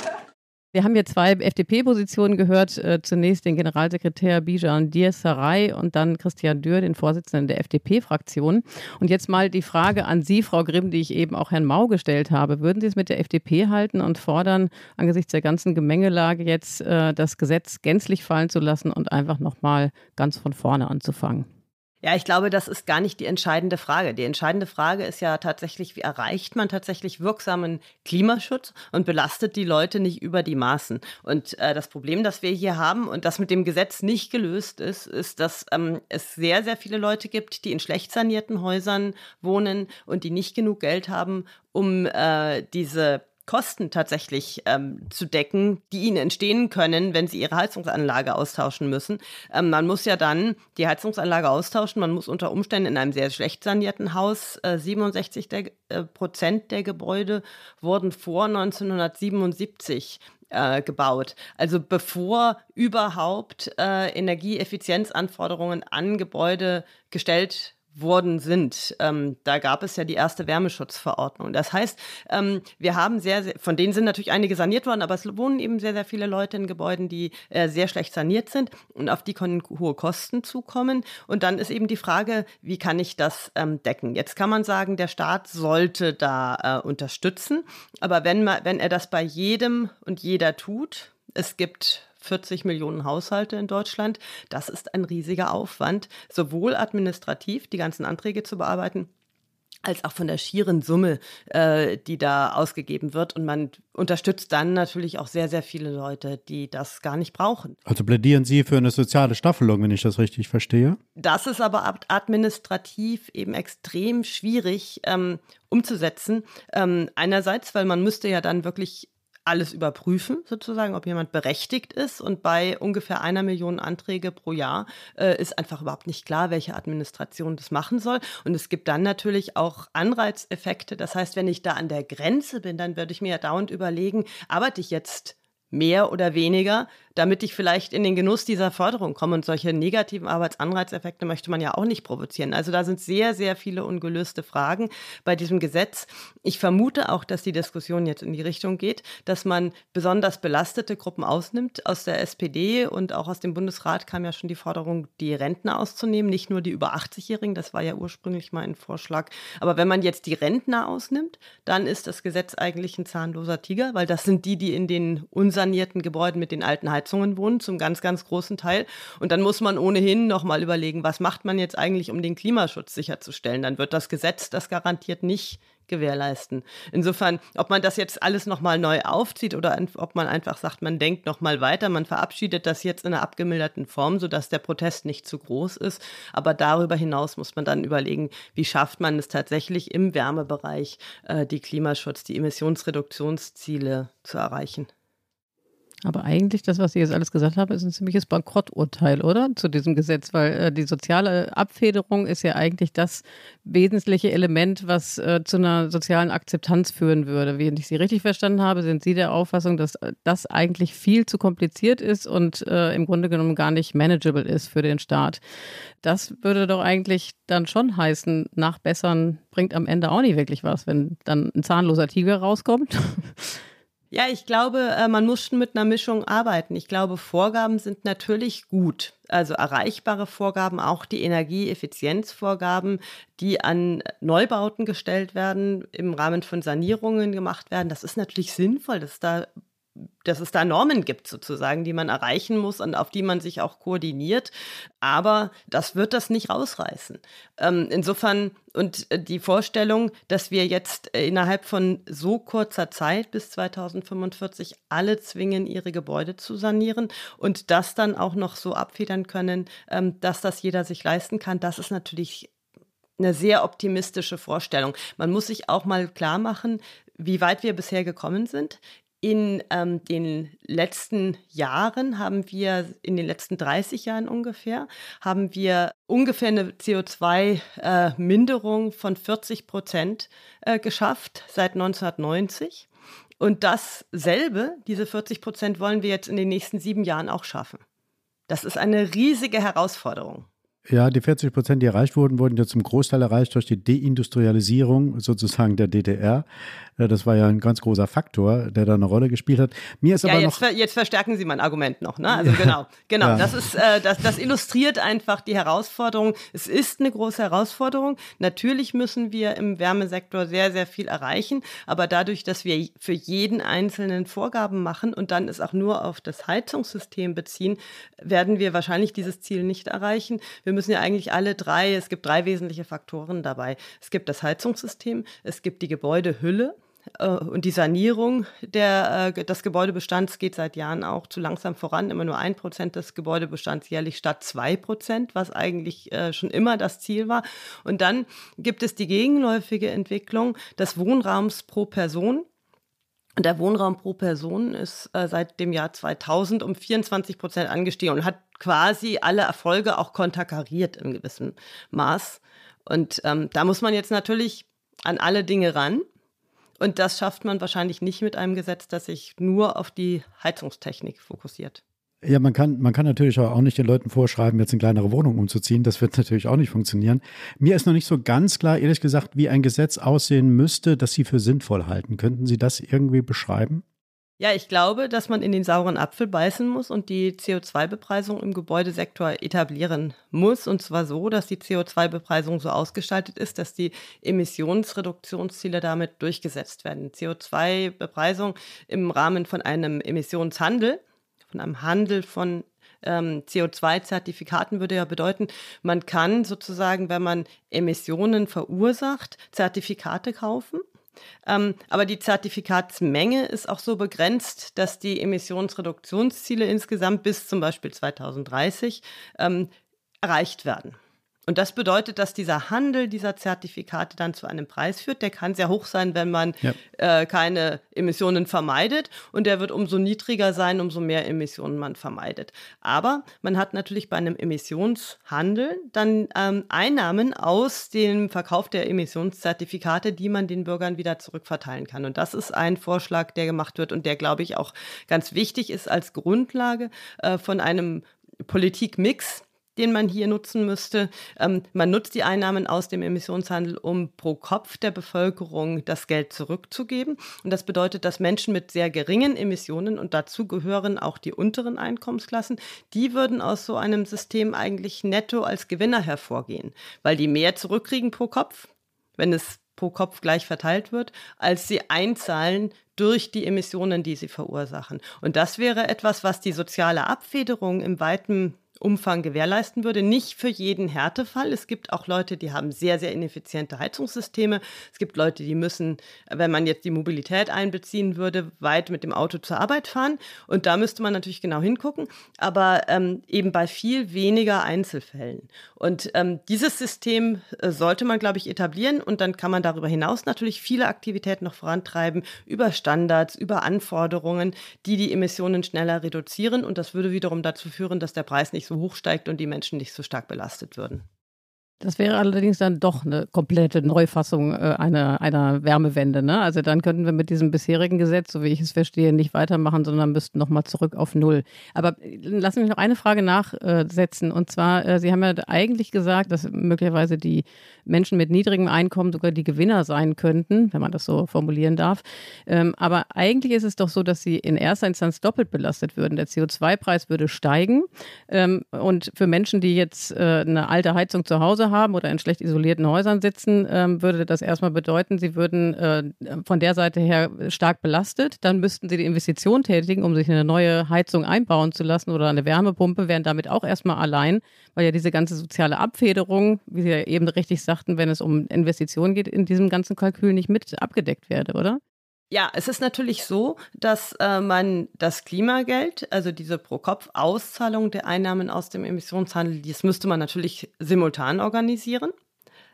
Wir haben hier zwei FDP-Positionen gehört. Äh, zunächst den Generalsekretär Bijan Diersaray und dann Christian Dürr, den Vorsitzenden der FDP-Fraktion. Und jetzt mal die Frage an Sie, Frau Grimm, die ich eben auch Herrn Mau gestellt habe. Würden Sie es mit der FDP halten und fordern, angesichts der ganzen Gemengelage jetzt äh, das Gesetz gänzlich fallen zu lassen und einfach nochmal ganz von vorne anzufangen? Ja, ich glaube, das ist gar nicht die entscheidende Frage. Die entscheidende Frage ist ja tatsächlich, wie erreicht man tatsächlich wirksamen Klimaschutz und belastet die Leute nicht über die Maßen. Und äh, das Problem, das wir hier haben und das mit dem Gesetz nicht gelöst ist, ist, dass ähm, es sehr, sehr viele Leute gibt, die in schlecht sanierten Häusern wohnen und die nicht genug Geld haben, um äh, diese Kosten tatsächlich ähm, zu decken, die ihnen entstehen können, wenn sie ihre Heizungsanlage austauschen müssen. Ähm, man muss ja dann die Heizungsanlage austauschen. Man muss unter Umständen in einem sehr schlecht sanierten Haus, äh, 67 der, äh, Prozent der Gebäude wurden vor 1977 äh, gebaut. Also bevor überhaupt äh, Energieeffizienzanforderungen an Gebäude gestellt worden sind. Ähm, da gab es ja die erste Wärmeschutzverordnung. Das heißt, ähm, wir haben sehr, sehr, von denen sind natürlich einige saniert worden, aber es wohnen eben sehr, sehr viele Leute in Gebäuden, die äh, sehr schlecht saniert sind und auf die können hohe Kosten zukommen. Und dann ist eben die Frage, wie kann ich das ähm, decken? Jetzt kann man sagen, der Staat sollte da äh, unterstützen, aber wenn, man, wenn er das bei jedem und jeder tut, es gibt 40 Millionen Haushalte in Deutschland. Das ist ein riesiger Aufwand, sowohl administrativ die ganzen Anträge zu bearbeiten, als auch von der schieren Summe, äh, die da ausgegeben wird. Und man unterstützt dann natürlich auch sehr, sehr viele Leute, die das gar nicht brauchen. Also plädieren Sie für eine soziale Staffelung, wenn ich das richtig verstehe? Das ist aber ad- administrativ eben extrem schwierig ähm, umzusetzen. Ähm, einerseits, weil man müsste ja dann wirklich alles überprüfen, sozusagen, ob jemand berechtigt ist. Und bei ungefähr einer Million Anträge pro Jahr äh, ist einfach überhaupt nicht klar, welche Administration das machen soll. Und es gibt dann natürlich auch Anreizeffekte. Das heißt, wenn ich da an der Grenze bin, dann würde ich mir ja dauernd überlegen, arbeite ich jetzt mehr oder weniger, damit ich vielleicht in den Genuss dieser Förderung komme. Und solche negativen Arbeitsanreizeffekte möchte man ja auch nicht provozieren. Also da sind sehr, sehr viele ungelöste Fragen bei diesem Gesetz. Ich vermute auch, dass die Diskussion jetzt in die Richtung geht, dass man besonders belastete Gruppen ausnimmt. Aus der SPD und auch aus dem Bundesrat kam ja schon die Forderung, die Rentner auszunehmen, nicht nur die über 80-Jährigen. Das war ja ursprünglich mal ein Vorschlag. Aber wenn man jetzt die Rentner ausnimmt, dann ist das Gesetz eigentlich ein zahnloser Tiger, weil das sind die, die in den unsanierten Gebäuden mit den alten Heizungen wohnen, zum ganz, ganz großen Teil. Und dann muss man ohnehin nochmal überlegen, was macht man jetzt eigentlich, um den Klimaschutz sicherzustellen. Dann wird das Gesetz das garantiert nicht gewährleisten. Insofern, ob man das jetzt alles nochmal neu aufzieht oder ob man einfach sagt, man denkt nochmal weiter, man verabschiedet das jetzt in einer abgemilderten Form, sodass der Protest nicht zu groß ist. Aber darüber hinaus muss man dann überlegen, wie schafft man es tatsächlich im Wärmebereich, äh, die Klimaschutz, die Emissionsreduktionsziele zu erreichen. Aber eigentlich, das, was Sie jetzt alles gesagt haben, ist ein ziemliches Bankrotturteil, oder? Zu diesem Gesetz, weil äh, die soziale Abfederung ist ja eigentlich das wesentliche Element, was äh, zu einer sozialen Akzeptanz führen würde. Wenn ich Sie richtig verstanden habe, sind Sie der Auffassung, dass äh, das eigentlich viel zu kompliziert ist und äh, im Grunde genommen gar nicht manageable ist für den Staat. Das würde doch eigentlich dann schon heißen, nachbessern bringt am Ende auch nicht wirklich was, wenn dann ein zahnloser Tiger rauskommt. Ja, ich glaube, äh, man muss schon mit einer Mischung arbeiten. Ich glaube, Vorgaben sind natürlich gut. Also erreichbare Vorgaben, auch die Energieeffizienzvorgaben, die an Neubauten gestellt werden, im Rahmen von Sanierungen gemacht werden. Das ist natürlich sinnvoll, dass da dass es da Normen gibt sozusagen, die man erreichen muss und auf die man sich auch koordiniert. Aber das wird das nicht rausreißen. Ähm, insofern und äh, die Vorstellung, dass wir jetzt äh, innerhalb von so kurzer Zeit bis 2045 alle zwingen, ihre Gebäude zu sanieren und das dann auch noch so abfedern können, ähm, dass das jeder sich leisten kann, das ist natürlich eine sehr optimistische Vorstellung. Man muss sich auch mal klar machen, wie weit wir bisher gekommen sind. In ähm, den letzten Jahren haben wir, in den letzten 30 Jahren ungefähr, haben wir ungefähr eine CO2-Minderung äh, von 40 Prozent äh, geschafft seit 1990. Und dasselbe, diese 40 Prozent, wollen wir jetzt in den nächsten sieben Jahren auch schaffen. Das ist eine riesige Herausforderung. Ja, die 40 Prozent, die erreicht wurden, wurden ja zum Großteil erreicht durch die Deindustrialisierung sozusagen der DDR. Äh, das war ja ein ganz großer Faktor, der da eine Rolle gespielt hat. Mir ist ja, aber jetzt, noch jetzt verstärken Sie mein Argument noch. Ne? Also genau, genau. Ja. Das ist, äh, das, das illustriert einfach die Herausforderung. Es ist eine große Herausforderung. Natürlich müssen wir im Wärmesektor sehr, sehr viel erreichen, aber dadurch, dass wir für jeden einzelnen Vorgaben machen und dann es auch nur auf das Heizungssystem beziehen, werden wir wahrscheinlich dieses Ziel nicht erreichen. Wir müssen ja eigentlich alle drei. Es gibt drei wesentliche Faktoren dabei. Es gibt das Heizungssystem, es gibt die Gebäudehülle äh, und die Sanierung der, äh, des Gebäudebestands geht seit Jahren auch zu langsam voran. Immer nur ein Prozent des Gebäudebestands jährlich statt zwei Prozent, was eigentlich äh, schon immer das Ziel war. Und dann gibt es die gegenläufige Entwicklung des Wohnraums pro Person. Der Wohnraum pro Person ist äh, seit dem Jahr 2000 um 24 Prozent angestiegen und hat quasi alle Erfolge auch konterkariert in gewissem Maß. Und ähm, da muss man jetzt natürlich an alle Dinge ran. Und das schafft man wahrscheinlich nicht mit einem Gesetz, das sich nur auf die Heizungstechnik fokussiert. Ja, man kann, man kann natürlich auch nicht den Leuten vorschreiben, jetzt in kleinere Wohnungen umzuziehen. Das wird natürlich auch nicht funktionieren. Mir ist noch nicht so ganz klar, ehrlich gesagt, wie ein Gesetz aussehen müsste, das Sie für sinnvoll halten. Könnten Sie das irgendwie beschreiben? Ja, ich glaube, dass man in den sauren Apfel beißen muss und die CO2-Bepreisung im Gebäudesektor etablieren muss. Und zwar so, dass die CO2-Bepreisung so ausgestaltet ist, dass die Emissionsreduktionsziele damit durchgesetzt werden. CO2-Bepreisung im Rahmen von einem Emissionshandel, von einem Handel von ähm, CO2-Zertifikaten würde ja bedeuten, man kann sozusagen, wenn man Emissionen verursacht, Zertifikate kaufen ähm, aber die Zertifikatsmenge ist auch so begrenzt, dass die Emissionsreduktionsziele insgesamt bis zum Beispiel 2030 ähm, erreicht werden. Und das bedeutet, dass dieser Handel dieser Zertifikate dann zu einem Preis führt. Der kann sehr hoch sein, wenn man Ja. äh, keine Emissionen vermeidet. Und der wird umso niedriger sein, umso mehr Emissionen man vermeidet. Aber man hat natürlich bei einem Emissionshandel dann ähm, Einnahmen aus dem Verkauf der Emissionszertifikate, die man den Bürgern wieder zurückverteilen kann. Und das ist ein Vorschlag, der gemacht wird und der, glaube ich, auch ganz wichtig ist als Grundlage äh, von einem Politikmix, den man hier nutzen müsste. Ähm, man nutzt die Einnahmen aus dem Emissionshandel, um pro Kopf der Bevölkerung das Geld zurückzugeben. Und das bedeutet, dass Menschen mit sehr geringen Emissionen, und dazu gehören auch die unteren Einkommensklassen, die würden aus so einem System eigentlich netto als Gewinner hervorgehen, weil die mehr zurückkriegen pro Kopf, wenn es pro Kopf gleich verteilt wird, als sie einzahlen durch die Emissionen, die sie verursachen. Und das wäre etwas, was die soziale Abfederung im weiten Umfang gewährleisten würde. Nicht für jeden Härtefall. Es gibt auch Leute, die haben sehr, sehr ineffiziente Heizungssysteme. Es gibt Leute, die müssen, wenn man jetzt die Mobilität einbeziehen würde, weit mit dem Auto zur Arbeit fahren. Und da müsste man natürlich genau hingucken. Aber ähm, eben bei viel weniger Einzelfällen. Und ähm, dieses System äh, sollte man, glaube ich, etablieren. Und dann kann man darüber hinaus natürlich viele Aktivitäten noch vorantreiben über Standards, über Anforderungen, die die Emissionen schneller reduzieren. Und das würde wiederum dazu führen, dass der Preis nicht so hoch steigt und die Menschen nicht so stark belastet würden. Das wäre allerdings dann doch eine komplette Neufassung äh, einer, einer Wärmewende. Ne? Also dann könnten wir mit diesem bisherigen Gesetz, so wie ich es verstehe, nicht weitermachen, sondern müssten nochmal zurück auf Null. Aber äh, lassen Sie mich noch eine Frage nachsetzen. Und zwar, äh, Sie haben ja eigentlich gesagt, dass möglicherweise die Menschen mit niedrigem Einkommen sogar die Gewinner sein könnten, wenn man das so formulieren darf. Ähm, aber eigentlich ist es doch so, dass sie in erster Instanz doppelt belastet würden. Der CO2-Preis würde steigen. Ähm, und für Menschen, die jetzt äh, eine alte Heizung zu Hause haben oder in schlecht isolierten Häusern sitzen, ähm, würde das erstmal bedeuten, sie würden äh, von der Seite her stark belastet. Dann müssten sie die Investition tätigen, um sich eine neue Heizung einbauen zu lassen oder eine Wärmepumpe, wären damit auch erstmal allein, weil ja diese ganze soziale Abfederung, wie Sie ja eben richtig sagten, wenn es um Investitionen geht, in diesem ganzen Kalkül nicht mit abgedeckt werde, oder? Ja, es ist natürlich so, dass äh, man das Klimageld, also diese Pro-Kopf-Auszahlung der Einnahmen aus dem Emissionshandel, das müsste man natürlich simultan organisieren.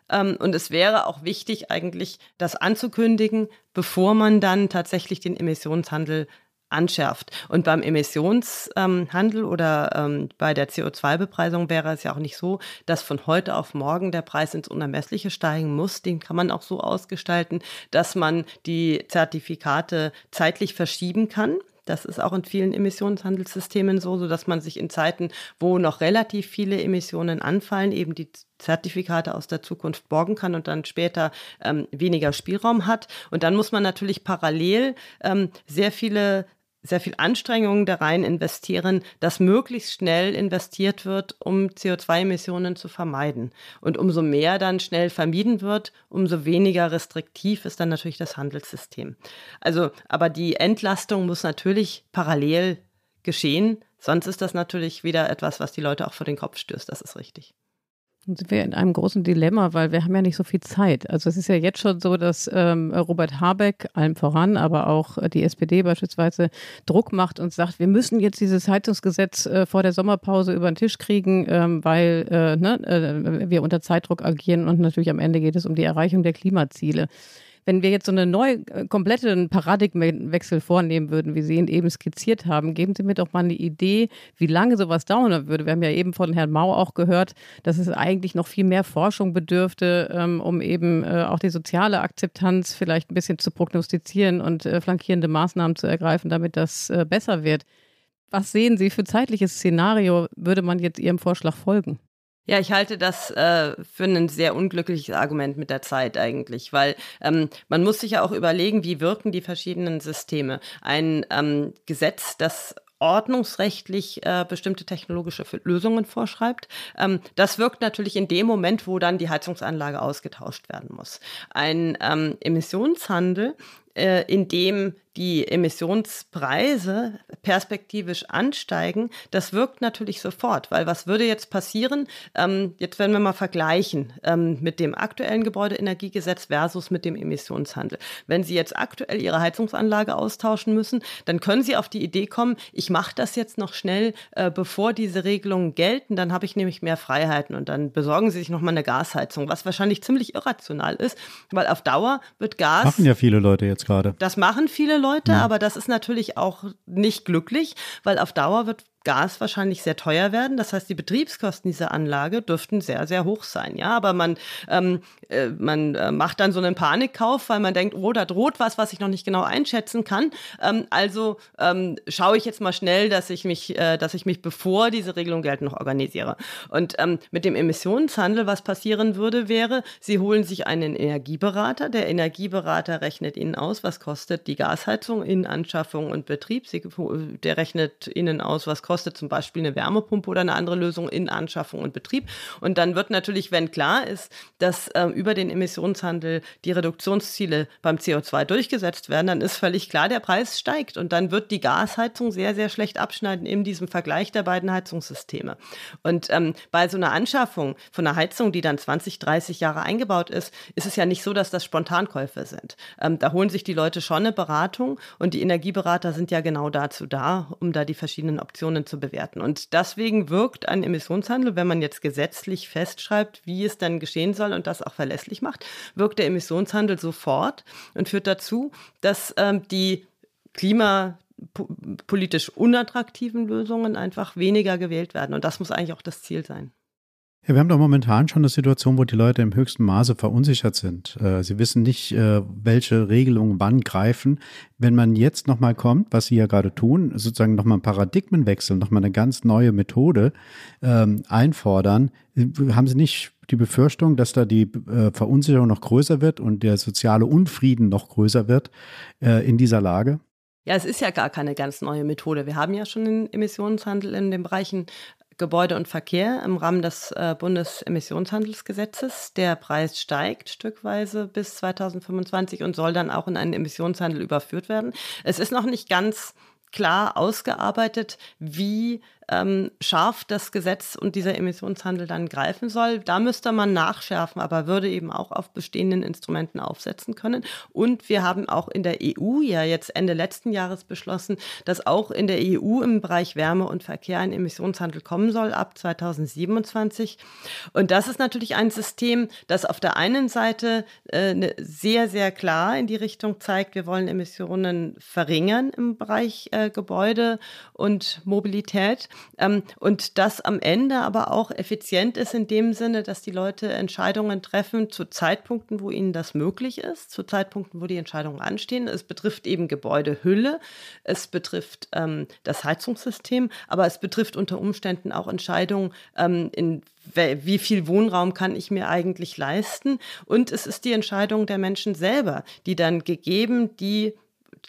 Ähm, und es wäre auch wichtig, eigentlich das anzukündigen, bevor man dann tatsächlich den Emissionshandel anschärft. Und beim Emissionshandel ähm, oder ähm, bei der CO2-Bepreisung wäre es ja auch nicht so, dass von heute auf morgen der Preis ins Unermessliche steigen muss. Den kann man auch so ausgestalten, dass man die Zertifikate zeitlich verschieben kann. Das ist auch in vielen Emissionshandelssystemen so, so dass man sich in Zeiten, wo noch relativ viele Emissionen anfallen, eben die Zertifikate aus der Zukunft borgen kann und dann später ähm, weniger Spielraum hat. Und dann muss man natürlich parallel ähm, sehr viele sehr viel Anstrengungen da rein investieren, dass möglichst schnell investiert wird, um CO2-Emissionen zu vermeiden. Und umso mehr dann schnell vermieden wird, umso weniger restriktiv ist dann natürlich das Handelssystem. Also, aber die Entlastung muss natürlich parallel geschehen, sonst ist das natürlich wieder etwas, was die Leute auch vor den Kopf stößt, das ist richtig. Dann sind wir in einem großen Dilemma, weil wir haben ja nicht so viel Zeit. Also es ist ja jetzt schon so, dass ähm, Robert Habeck allem voran, aber auch die SPD beispielsweise Druck macht und sagt, wir müssen jetzt dieses Heizungsgesetz äh, vor der Sommerpause über den Tisch kriegen, ähm, weil äh, ne, äh, wir unter Zeitdruck agieren und natürlich am Ende geht es um die Erreichung der Klimaziele. Wenn wir jetzt so einen neuen, äh, kompletten Paradigmenwechsel vornehmen würden, wie Sie ihn eben skizziert haben, geben Sie mir doch mal eine Idee, wie lange sowas dauern würde. Wir haben ja eben von Herrn Mau auch gehört, dass es eigentlich noch viel mehr Forschung bedürfte, ähm, um eben äh, auch die soziale Akzeptanz vielleicht ein bisschen zu prognostizieren und äh, flankierende Maßnahmen zu ergreifen, damit das besser wird. Was sehen Sie für zeitliches Szenario, würde man jetzt Ihrem Vorschlag folgen? Ja, ich halte das äh, für ein sehr unglückliches Argument mit der Zeit eigentlich, weil ähm, man muss sich ja auch überlegen, wie wirken die verschiedenen Systeme. Ein ähm, Gesetz, das ordnungsrechtlich äh, bestimmte technologische Lösungen vorschreibt. Ähm, das wirkt natürlich in dem Moment, wo dann die Heizungsanlage ausgetauscht werden muss. Ein ähm, Emissionshandel äh, in dem die Emissionspreise perspektivisch ansteigen, das wirkt natürlich sofort, weil was würde jetzt passieren? Ähm, jetzt werden wir mal vergleichen ähm, mit dem aktuellen Gebäudeenergiegesetz versus mit dem Emissionshandel. Wenn Sie jetzt aktuell Ihre Heizungsanlage austauschen müssen, dann können Sie auf die Idee kommen, ich mache das jetzt noch schnell, äh, bevor diese Regelungen gelten, dann habe ich nämlich mehr Freiheiten und dann besorgen Sie sich nochmal eine Gasheizung, was wahrscheinlich ziemlich irrational ist, weil auf Dauer wird Gas. Machen ja viele Leute jetzt gerade. Das machen viele Leute, aber das ist natürlich auch nicht glücklich, weil auf Dauer wird Gas wahrscheinlich sehr teuer werden. Das heißt, die Betriebskosten dieser Anlage dürften sehr, sehr hoch sein. Ja, aber man, ähm, äh, man äh, macht dann so einen Panikkauf, weil man denkt, oh, da droht was, was ich noch nicht genau einschätzen kann. Ähm, also ähm, schaue ich jetzt mal schnell, dass ich mich, äh, dass ich mich bevor diese Regelung gelten noch organisiere. Und ähm, mit dem Emissionshandel, was passieren würde, wäre, Sie holen sich einen Energieberater. Der Energieberater rechnet Ihnen aus, was kostet die Gasheizung in Anschaffung und Betrieb. Sie, der rechnet Ihnen aus, was kostet kostet zum Beispiel eine Wärmepumpe oder eine andere Lösung in Anschaffung und Betrieb. Und dann wird natürlich, wenn klar ist, dass äh, über den Emissionshandel die Reduktionsziele beim CO2 durchgesetzt werden, dann ist völlig klar, der Preis steigt. Und dann wird die Gasheizung sehr, sehr schlecht abschneiden in diesem Vergleich der beiden Heizungssysteme. Und ähm, bei so einer Anschaffung von einer Heizung, die dann 20, 30 Jahre eingebaut ist, ist es ja nicht so, dass das Spontankäufe sind. Ähm, da holen sich die Leute schon eine Beratung und die Energieberater sind ja genau dazu da, um da die verschiedenen Optionen zu bewerten. Und deswegen wirkt ein Emissionshandel, wenn man jetzt gesetzlich festschreibt, wie es dann geschehen soll und das auch verlässlich macht, wirkt der Emissionshandel sofort und führt dazu, dass ähm, die klimapolitisch unattraktiven Lösungen einfach weniger gewählt werden. Und das muss eigentlich auch das Ziel sein. Ja, wir haben doch momentan schon eine Situation, wo die Leute im höchsten Maße verunsichert sind. Äh, sie wissen nicht, äh, welche Regelungen wann greifen. Wenn man jetzt nochmal kommt, was Sie ja gerade tun, sozusagen nochmal einen Paradigmenwechsel, nochmal eine ganz neue Methode ähm, einfordern, äh, haben Sie nicht die Befürchtung, dass da die Verunsicherung noch größer wird und der soziale Unfrieden noch größer wird in dieser Lage? Ja, es ist ja gar keine ganz neue Methode. Wir haben ja schon den Emissionshandel in den Bereichen Gebäude und Verkehr im Rahmen des äh, Bundesemissionshandelsgesetzes. Der Preis steigt stückweise bis 2025 und soll dann auch in einen Emissionshandel überführt werden. Es ist noch nicht ganz klar ausgearbeitet, wie ähm, scharf das Gesetz und dieser Emissionshandel dann greifen soll. Da müsste man nachschärfen, aber würde eben auch auf bestehenden Instrumenten aufsetzen können. Und wir haben auch in der EU ja jetzt Ende letzten Jahres beschlossen, dass auch in der EU im Bereich Wärme und Verkehr ein Emissionshandel kommen soll ab 2027. Und das ist natürlich ein System, das auf der einen Seite äh, ne, sehr, sehr klar in die Richtung zeigt, wir wollen Emissionen verringern im Bereich äh, Gebäude und Mobilität. Ähm, und das am Ende aber auch effizient ist in dem Sinne, dass die Leute Entscheidungen treffen zu Zeitpunkten, wo ihnen das möglich ist, zu Zeitpunkten, wo die Entscheidungen anstehen. Es betrifft eben Gebäudehülle, es betrifft ähm, das Heizungssystem, aber es betrifft unter Umständen auch Entscheidungen, ähm, in wie viel Wohnraum kann ich mir eigentlich leisten? Und es ist die Entscheidung der Menschen selber, die dann gegeben die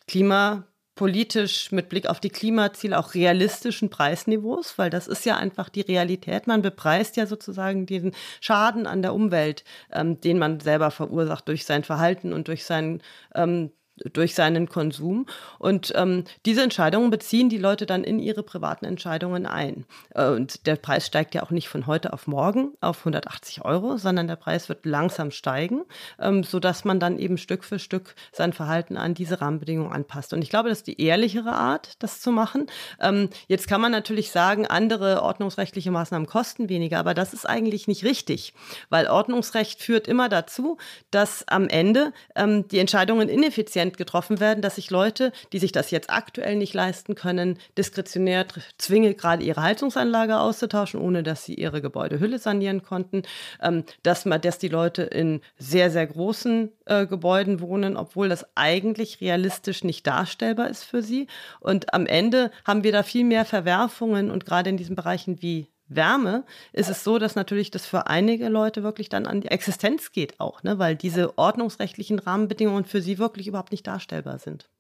Klima politisch mit Blick auf die Klimaziele auch realistischen Preisniveaus, weil das ist ja einfach die Realität. Man bepreist ja sozusagen diesen Schaden an der Umwelt, ähm, den man selber verursacht durch sein Verhalten und durch sein ähm, durch seinen Konsum. Und ähm, diese Entscheidungen beziehen die Leute dann in ihre privaten Entscheidungen ein. Äh, und der Preis steigt ja auch nicht von heute auf morgen auf 180 Euro, sondern der Preis wird langsam steigen, ähm, sodass man dann eben Stück für Stück sein Verhalten an diese Rahmenbedingungen anpasst. Und ich glaube, das ist die ehrlichere Art, das zu machen. Ähm, jetzt kann man natürlich sagen, andere ordnungsrechtliche Maßnahmen kosten weniger, aber das ist eigentlich nicht richtig, weil Ordnungsrecht führt immer dazu, dass am Ende ähm, die Entscheidungen ineffizient effizient getroffen werden, dass sich Leute, die sich das jetzt aktuell nicht leisten können, diskretionär zwinge, gerade ihre Heizungsanlage auszutauschen, ohne dass sie ihre Gebäudehülle sanieren konnten, ähm, dass, man, dass die Leute in sehr, sehr großen äh, Gebäuden wohnen, obwohl das eigentlich realistisch nicht darstellbar ist für sie. Und am Ende haben wir da viel mehr Verwerfungen und gerade in diesen Bereichen wie Wärme ist es so, dass natürlich das für einige Leute wirklich dann an die Existenz geht auch, ne? weil diese ordnungsrechtlichen Rahmenbedingungen für sie wirklich überhaupt nicht darstellbar sind.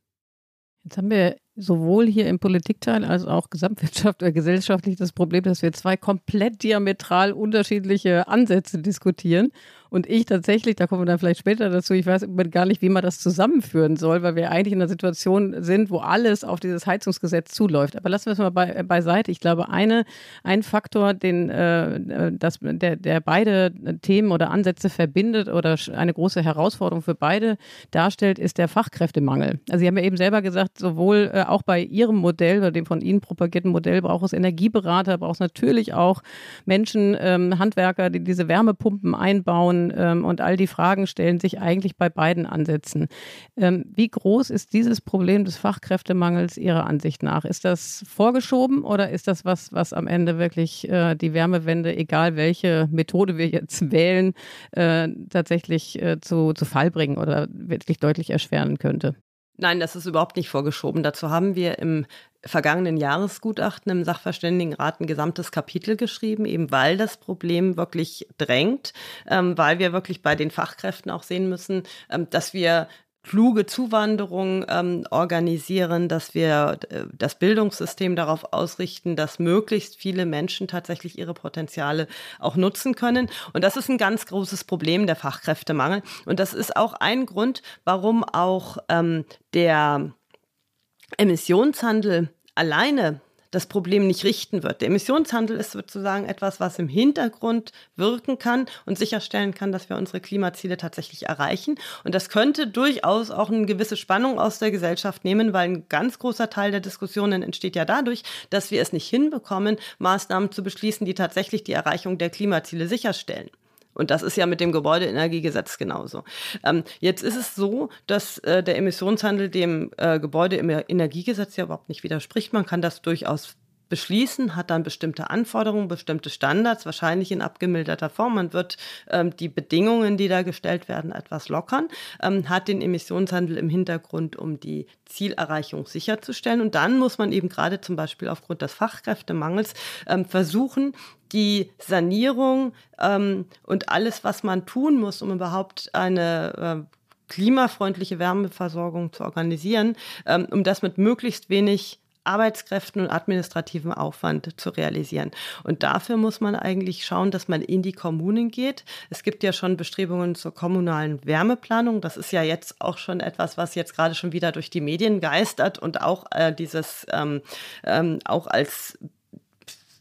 Jetzt haben wir sowohl hier im Politikteil als auch Gesamtwirtschaft oder gesellschaftlich das Problem, dass wir zwei komplett diametral unterschiedliche Ansätze diskutieren. Und ich tatsächlich, da kommen wir dann vielleicht später dazu, ich weiß gar nicht, wie man das zusammenführen soll, weil wir eigentlich in einer Situation sind, wo alles auf dieses Heizungsgesetz zuläuft. Aber lassen wir es mal bei, äh, beiseite. Ich glaube, eine, ein Faktor, den, äh, das, der, der beide Themen oder Ansätze verbindet oder eine große Herausforderung für beide darstellt, ist der Fachkräftemangel. Also Sie haben ja eben selber gesagt, sowohl äh, auch bei Ihrem Modell, bei dem von Ihnen propagierten Modell, braucht es Energieberater, braucht es natürlich auch Menschen, ähm, Handwerker, die diese Wärmepumpen einbauen, ähm, und all die Fragen stellen sich eigentlich bei beiden Ansätzen. Ähm, wie groß ist dieses Problem des Fachkräftemangels Ihrer Ansicht nach? Ist das vorgeschoben oder ist das was, was am Ende wirklich äh, die Wärmewende, egal welche Methode wir jetzt wählen, äh, tatsächlich äh, zu, zu Fall bringen oder wirklich deutlich erschweren könnte? Nein, das ist überhaupt nicht vorgeschoben. Dazu haben wir im vergangenen Jahresgutachten im Sachverständigenrat ein gesamtes Kapitel geschrieben, eben weil das Problem wirklich drängt, ähm, weil wir wirklich bei den Fachkräften auch sehen müssen, ähm, dass wir kluge Zuwanderung ähm, organisieren, dass wir äh, das Bildungssystem darauf ausrichten, dass möglichst viele Menschen tatsächlich ihre Potenziale auch nutzen können. Und das ist ein ganz großes Problem, der Fachkräftemangel. Und das ist auch ein Grund, warum auch ähm, der Emissionshandel alleine das Problem nicht richten wird. Der Emissionshandel ist sozusagen etwas, was im Hintergrund wirken kann und sicherstellen kann, dass wir unsere Klimaziele tatsächlich erreichen. Und das könnte durchaus auch eine gewisse Spannung aus der Gesellschaft nehmen, weil ein ganz großer Teil der Diskussionen entsteht ja dadurch, dass wir es nicht hinbekommen, Maßnahmen zu beschließen, die tatsächlich die Erreichung der Klimaziele sicherstellen. Und das ist ja mit dem Gebäudeenergiegesetz genauso. Ähm, jetzt ist es so, dass äh, der Emissionshandel dem äh, Gebäudeenergiegesetz ja überhaupt nicht widerspricht. Man kann das durchaus beschließen, hat dann bestimmte Anforderungen, bestimmte Standards, wahrscheinlich in abgemilderter Form. Man wird ähm, die Bedingungen, die da gestellt werden, etwas lockern, ähm, hat den Emissionshandel im Hintergrund, um die Zielerreichung sicherzustellen. Und dann muss man eben gerade zum Beispiel aufgrund des Fachkräftemangels ähm, versuchen, die Sanierung ähm, und alles, was man tun muss, um überhaupt eine äh, klimafreundliche Wärmeversorgung zu organisieren, ähm, um das mit möglichst wenig Arbeitskräften und administrativen Aufwand zu realisieren. Und dafür muss man eigentlich schauen, dass man in die Kommunen geht. Es gibt ja schon Bestrebungen zur kommunalen Wärmeplanung. Das ist ja jetzt auch schon etwas, was jetzt gerade schon wieder durch die Medien geistert und auch äh, dieses ähm, ähm, auch als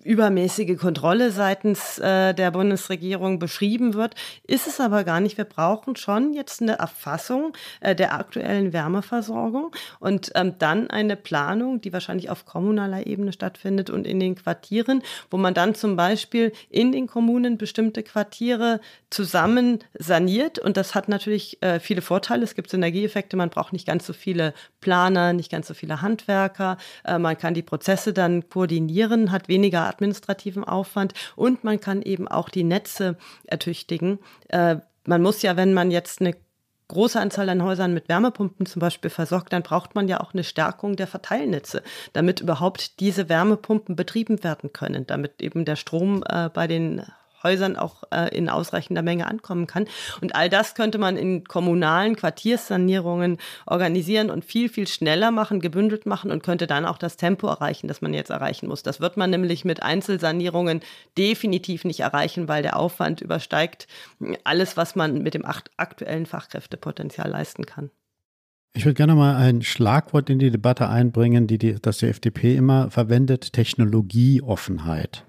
übermäßige Kontrolle seitens äh, der Bundesregierung beschrieben wird, ist es aber gar nicht. Wir brauchen schon jetzt eine Erfassung äh, der aktuellen Wärmeversorgung und ähm, dann eine Planung, die wahrscheinlich auf kommunaler Ebene stattfindet und in den Quartieren, wo man dann zum Beispiel in den Kommunen bestimmte Quartiere zusammen saniert. Und das hat natürlich äh, viele Vorteile. Es gibt Synergieeffekte. Man braucht nicht ganz so viele Planer, nicht ganz so viele Handwerker. Äh, man kann die Prozesse dann koordinieren, hat weniger administrativen Aufwand und man kann eben auch die Netze ertüchtigen. Äh, man muss ja, wenn man jetzt eine große Anzahl an Häusern mit Wärmepumpen zum Beispiel versorgt, dann braucht man ja auch eine Stärkung der Verteilnetze, damit überhaupt diese Wärmepumpen betrieben werden können, damit eben der Strom äh, bei den Häusern auch äh, in ausreichender Menge ankommen kann. Und all das könnte man in kommunalen Quartierssanierungen organisieren und viel, viel schneller machen, gebündelt machen und könnte dann auch das Tempo erreichen, das man jetzt erreichen muss. Das wird man nämlich mit Einzelsanierungen definitiv nicht erreichen, weil der Aufwand übersteigt alles, was man mit dem aktuellen Fachkräftepotenzial leisten kann. Ich würde gerne mal ein Schlagwort in die Debatte einbringen, die, die, das die FDP immer verwendet, Technologieoffenheit.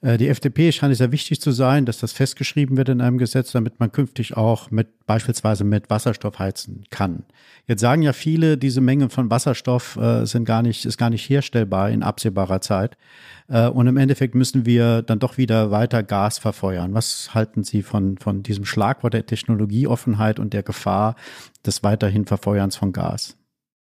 Äh, die FDP scheint es sehr wichtig zu sein, dass das festgeschrieben wird in einem Gesetz, damit man künftig auch mit beispielsweise mit Wasserstoff heizen kann. Jetzt sagen ja viele, diese Menge von Wasserstoff äh, sind gar nicht, ist gar nicht herstellbar in absehbarer Zeit. Äh, und im Endeffekt müssen wir dann doch wieder weiter Gas verfeuern. Was halten Sie von, von diesem Schlagwort der Technologieoffenheit und der Gefahr des weiterhin Verfeuerns von Gas?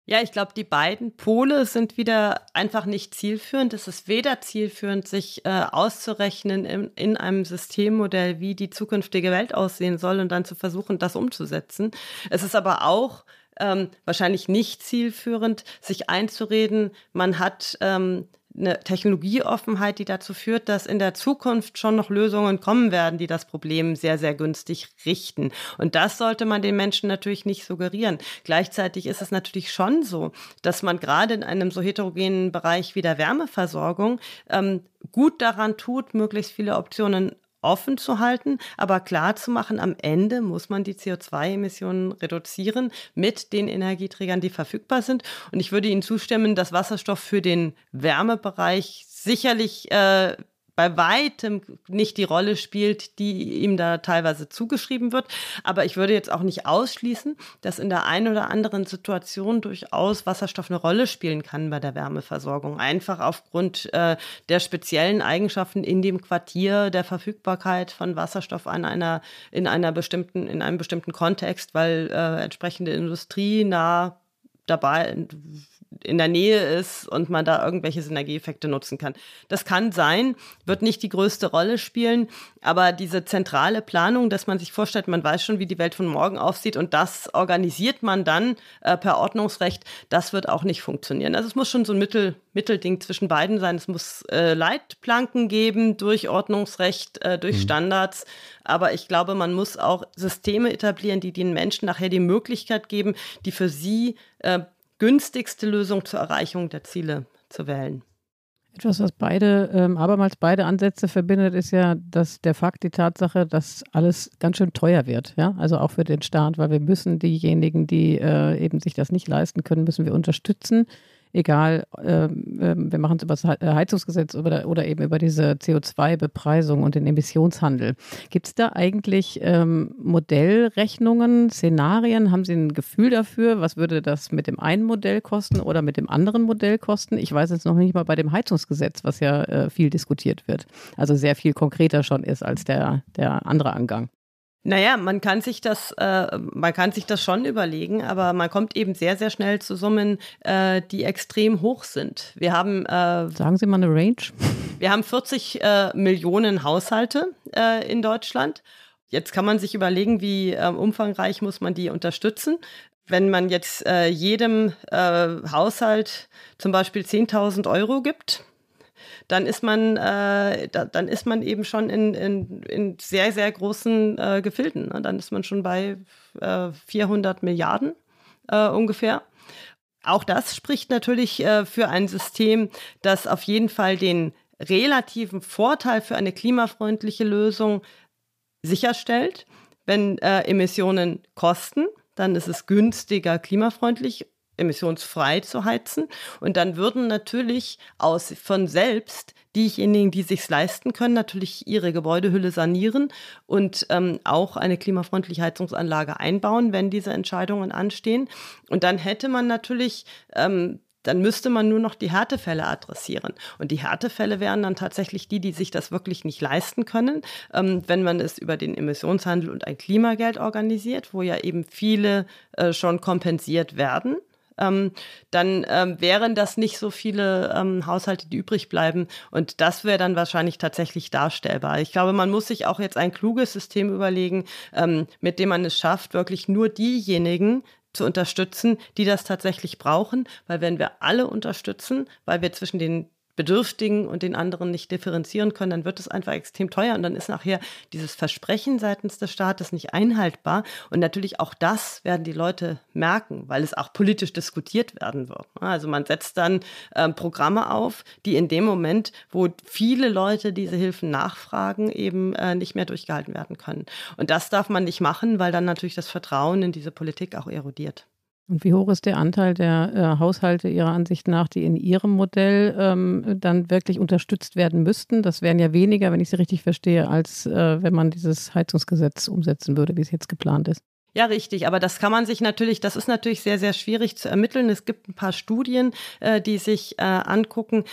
Ja, ich glaube, die beiden Pole sind wieder einfach nicht zielführend. Es ist weder zielführend, sich äh, auszurechnen in, in einem Systemmodell, wie die zukünftige Welt aussehen soll und dann zu versuchen, das umzusetzen. Es ist aber auch ähm, wahrscheinlich nicht zielführend, sich einzureden, man hat ähm, eine Technologieoffenheit, die dazu führt, dass in der Zukunft schon noch Lösungen kommen werden, die das Problem sehr, sehr günstig richten. Und das sollte man den Menschen natürlich nicht suggerieren. Gleichzeitig ist es natürlich schon so, dass man gerade in einem so heterogenen Bereich wie der Wärmeversorgung ähm, gut daran tut, möglichst viele Optionen offen zu halten, aber klar zu machen, am Ende muss man die CO2-Emissionen reduzieren mit den Energieträgern, die verfügbar sind. Und ich würde Ihnen zustimmen, dass Wasserstoff für den Wärmebereich sicherlich äh, bei weitem nicht die Rolle spielt, die ihm da teilweise zugeschrieben wird. Aber ich würde jetzt auch nicht ausschließen, dass in der einen oder anderen Situation durchaus Wasserstoff eine Rolle spielen kann bei der Wärmeversorgung. Einfach aufgrund äh, der speziellen Eigenschaften in dem Quartier, der Verfügbarkeit von Wasserstoff an einer, in einer bestimmten, in einem bestimmten Kontext, weil äh, entsprechende Industrie nah dabei in der Nähe ist und man da irgendwelche Synergieeffekte nutzen kann. Das kann sein, wird nicht die größte Rolle spielen, aber diese zentrale Planung, dass man sich vorstellt, man weiß schon, wie die Welt von morgen aussieht und das organisiert man dann äh, per Ordnungsrecht, das wird auch nicht funktionieren. Also es muss schon so ein Mittel, Mittelding zwischen beiden sein. Es muss äh, Leitplanken geben durch Ordnungsrecht, äh, durch mhm. Standards, aber ich glaube, man muss auch Systeme etablieren, die den Menschen nachher die Möglichkeit geben, die für sie äh, günstigste Lösung zur Erreichung der Ziele zu wählen. Etwas, was beide, ähm, abermals beide Ansätze verbindet, ist ja, dass der Fakt, die Tatsache, dass alles ganz schön teuer wird, ja, also auch für den Staat, weil wir müssen diejenigen, die äh, eben sich das nicht leisten können, müssen wir unterstützen egal, ähm, ähm, wir machen es über das äh, Heizungsgesetz oder, oder eben über diese CO2-Bepreisung und den Emissionshandel. Gibt es da eigentlich ähm, Modellrechnungen, Szenarien? Haben Sie ein Gefühl dafür? Was würde das mit dem einen Modell kosten oder mit dem anderen Modell kosten? Ich weiß jetzt noch nicht mal bei dem Heizungsgesetz, was ja äh, viel diskutiert wird. Also sehr viel konkreter schon ist als der, der andere Angang. Naja, man kann sich das, äh, man kann sich das schon überlegen, aber man kommt eben sehr, sehr schnell zu Summen, äh, die extrem hoch sind. Wir haben äh, sagen Sie mal eine Range. Wir haben 40 äh, Millionen Haushalte äh, in Deutschland. Jetzt kann man sich überlegen, wie äh, umfangreich muss man die unterstützen. Wenn man jetzt äh, jedem Haushalt zum Beispiel 10.000 Euro gibt, dann ist man, äh, da, dann ist man eben schon in, in, in sehr, sehr großen äh, Gefilden. Ne? Dann ist man schon bei äh, 400 Milliarden äh, ungefähr. Auch das spricht natürlich äh, für ein System, das auf jeden Fall den relativen Vorteil für eine klimafreundliche Lösung sicherstellt. Wenn äh, Emissionen kosten, dann ist es günstiger, klimafreundlich emissionsfrei zu heizen. Und dann würden natürlich aus von selbst diejenigen, die sich leisten können, natürlich ihre Gebäudehülle sanieren und ähm, auch eine klimafreundliche Heizungsanlage einbauen, wenn diese Entscheidungen anstehen. Und dann hätte man natürlich ähm, dann müsste man nur noch die Härtefälle adressieren. Und die Härtefälle wären dann tatsächlich die, die sich das wirklich nicht leisten können, ähm, wenn man es über den Emissionshandel und ein Klimageld organisiert, wo ja eben viele äh, schon kompensiert werden ähm, dann ähm, wären das nicht so viele ähm, Haushalte, die übrig bleiben. Und das wäre dann wahrscheinlich tatsächlich darstellbar. Ich glaube, man muss sich auch jetzt ein kluges System überlegen, ähm, mit dem man es schafft, wirklich nur diejenigen zu unterstützen, die das tatsächlich brauchen, weil wenn wir alle unterstützen, weil wir zwischen den Bedürftigen und den anderen nicht differenzieren können, dann wird es einfach extrem teuer und dann ist nachher dieses Versprechen seitens des Staates nicht einhaltbar. Und natürlich auch das werden die Leute merken, weil es auch politisch diskutiert werden wird. Also man setzt dann äh, Programme auf, die in dem Moment, wo viele Leute diese Hilfen nachfragen, eben äh, nicht mehr durchgehalten werden können. Und das darf man nicht machen, weil dann natürlich das Vertrauen in diese Politik auch erodiert. Und wie hoch ist der Anteil der äh, Haushalte Ihrer Ansicht nach, die in Ihrem Modell ähm, dann wirklich unterstützt werden müssten? Das wären ja weniger, wenn ich Sie richtig verstehe, als äh, wenn man dieses Heizungsgesetz umsetzen würde, wie es jetzt geplant ist. Ja, richtig. Aber das kann man sich natürlich, das ist natürlich sehr, sehr schwierig zu ermitteln. Es gibt ein paar Studien, äh, die sich äh, angucken,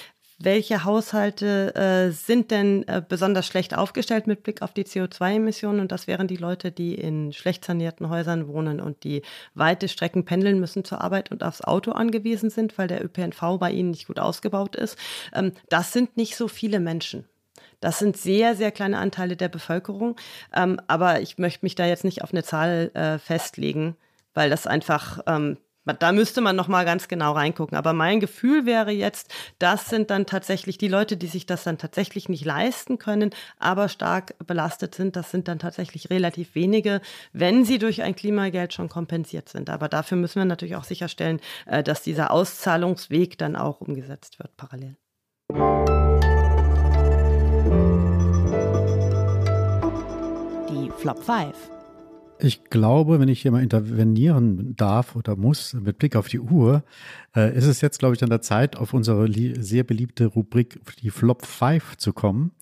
welche Haushalte äh, sind denn äh, besonders schlecht aufgestellt mit Blick auf die CO2-Emissionen? Und das wären die Leute, die in schlecht sanierten Häusern wohnen und die weite Strecken pendeln müssen zur Arbeit und aufs Auto angewiesen sind, weil der ÖPNV bei ihnen nicht gut ausgebaut ist. Ähm, das sind nicht so viele Menschen. Das sind sehr, sehr kleine Anteile der Bevölkerung. Ähm, aber ich möchte mich da jetzt nicht auf eine Zahl äh, festlegen, weil das einfach ähm, Da müsste man noch mal ganz genau reingucken. Aber mein Gefühl wäre jetzt, das sind dann tatsächlich die Leute, die sich das dann tatsächlich nicht leisten können, aber stark belastet sind. Das sind dann tatsächlich relativ wenige, wenn sie durch ein Klimageld schon kompensiert sind. Aber dafür müssen wir natürlich auch sicherstellen, äh, dass dieser Auszahlungsweg dann auch umgesetzt wird parallel. Die Flop 5. Ich glaube, wenn ich hier mal intervenieren darf oder muss, mit Blick auf die Uhr, äh, ist es jetzt, glaube ich, an der Zeit, auf unsere sehr beliebte Rubrik, die Flop 5 zu kommen,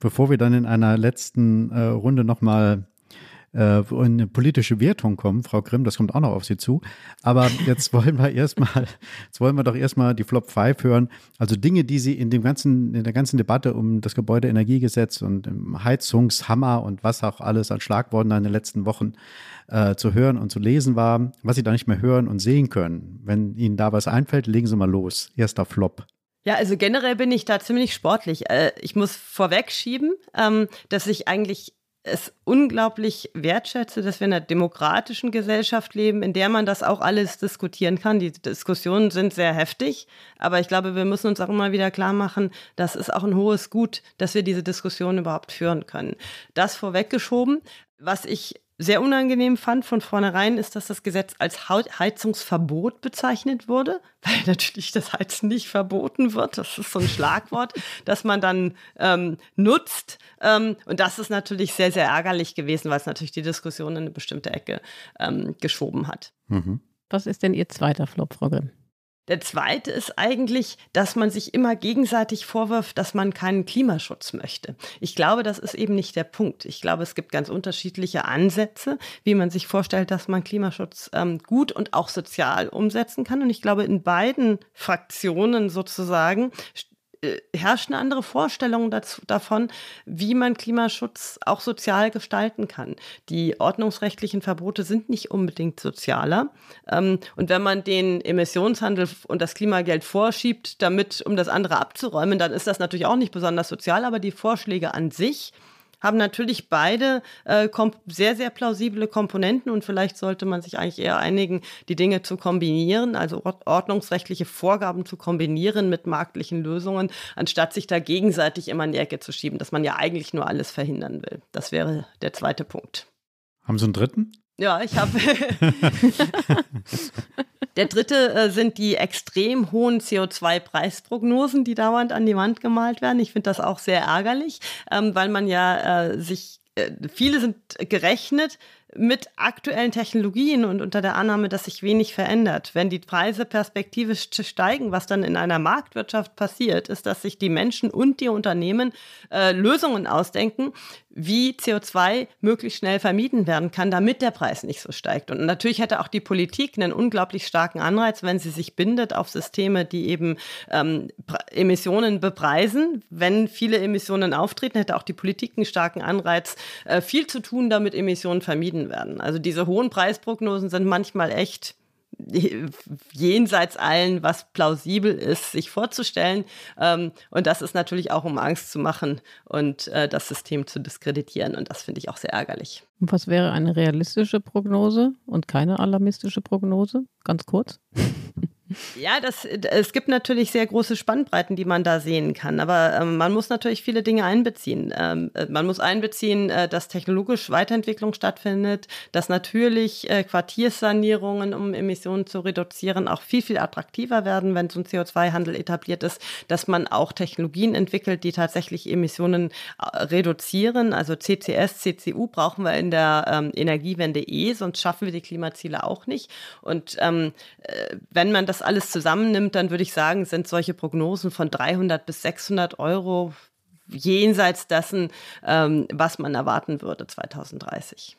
bevor wir dann in einer letzten äh, Runde nochmal äh, in eine politische Wertung kommen. Frau Grimm, das kommt auch noch auf Sie zu. Aber jetzt wollen wir erstmal, jetzt wollen wir doch erstmal die Flop 5 hören. Also Dinge, die Sie in dem ganzen, in der ganzen Debatte um das Gebäudeenergiegesetz und im Heizungshammer und was auch alles an Schlagworten in den letzten Wochen äh, zu hören und zu lesen war, was Sie da nicht mehr hören und sehen können. Wenn Ihnen da was einfällt, legen Sie mal los. Erster Flop. Ja, also generell bin ich da ziemlich sportlich. Äh, ich muss vorwegschieben, ähm, dass ich eigentlich es unglaublich wertschätze, dass wir in einer demokratischen Gesellschaft leben, in der man das auch alles diskutieren kann. Die Diskussionen sind sehr heftig, aber ich glaube, wir müssen uns auch immer wieder klar machen, das ist auch ein hohes Gut, dass wir diese Diskussion überhaupt führen können. Das vorweggeschoben. Was ich sehr unangenehm fand von vornherein, ist, dass das Gesetz als Heizungsverbot bezeichnet wurde, weil natürlich das Heizen nicht verboten wird. Das ist so ein Schlagwort, das man dann ähm, nutzt. Ähm, und das ist natürlich sehr, sehr ärgerlich gewesen, weil es natürlich die Diskussion in eine bestimmte Ecke ähm, geschoben hat. Mhm. Was ist denn Ihr zweiter Flop, Frau Grimm? Der zweite ist eigentlich, dass man sich immer gegenseitig vorwirft, dass man keinen Klimaschutz möchte. Ich glaube, das ist eben nicht der Punkt. Ich glaube, es gibt ganz unterschiedliche Ansätze, wie man sich vorstellt, dass man Klimaschutz ähm, gut und auch sozial umsetzen kann. Und ich glaube, in beiden Fraktionen sozusagen äh, andere Vorstellung dazu, davon, wie man Klimaschutz auch sozial gestalten kann. Die ordnungsrechtlichen Verbote sind nicht unbedingt sozialer. Ähm, und wenn man den Emissionshandel und das Klimageld vorschiebt, damit, um das andere abzuräumen, dann ist das natürlich auch nicht besonders sozial, aber die Vorschläge an sich haben natürlich beide äh, sehr, sehr plausible Komponenten und vielleicht sollte man sich eigentlich eher einigen, die Dinge zu kombinieren, also ordnungsrechtliche Vorgaben zu kombinieren mit marktlichen Lösungen, anstatt sich da gegenseitig immer in die Ecke zu schieben, dass man ja eigentlich nur alles verhindern will. Das wäre der zweite Punkt. Haben Sie einen dritten? Ja, ich habe. Der dritte äh, sind die extrem hohen CO2-Preisprognosen, die dauernd an die Wand gemalt werden. Ich finde das auch sehr ärgerlich, ähm, weil man ja äh, sich, äh, viele sind gerechnet mit aktuellen Technologien und unter der Annahme, dass sich wenig verändert. Wenn die Preise perspektivisch steigen, was dann in einer Marktwirtschaft passiert, ist, dass sich die Menschen und die Unternehmen äh, Lösungen ausdenken, wie CO2 möglichst schnell vermieden werden kann, damit der Preis nicht so steigt. Und natürlich hätte auch die Politik einen unglaublich starken Anreiz, wenn sie sich bindet auf Systeme, die eben ähm, Emissionen bepreisen. Wenn viele Emissionen auftreten, hätte auch die Politik einen starken Anreiz, äh, viel zu tun, damit Emissionen vermieden werden. Also diese hohen Preisprognosen sind manchmal echt jenseits allen, was plausibel ist, sich vorzustellen. Ähm, und das ist natürlich auch, um Angst zu machen und äh, das System zu diskreditieren. Und das finde ich auch sehr ärgerlich. Und was wäre eine realistische Prognose und keine alarmistische Prognose? Ganz kurz. Ja, das, es gibt natürlich sehr große Spannbreiten, die man da sehen kann. Aber ähm, man muss natürlich viele Dinge einbeziehen. Ähm, äh, man muss einbeziehen, äh, dass technologisch Weiterentwicklung stattfindet, dass natürlich äh, Quartierssanierungen, um Emissionen zu reduzieren, auch viel, viel attraktiver werden, wenn so ein CO2-Handel etabliert ist, dass man auch Technologien entwickelt, die tatsächlich Emissionen äh, reduzieren. Also CCS, CCU brauchen wir in der ähm, Energiewende eh, sonst schaffen wir die Klimaziele auch nicht. Und ähm, äh, wenn man das das alles zusammennimmt, dann würde ich sagen, sind solche Prognosen von 300 bis 600 Euro jenseits dessen, ähm, was man erwarten würde 2030.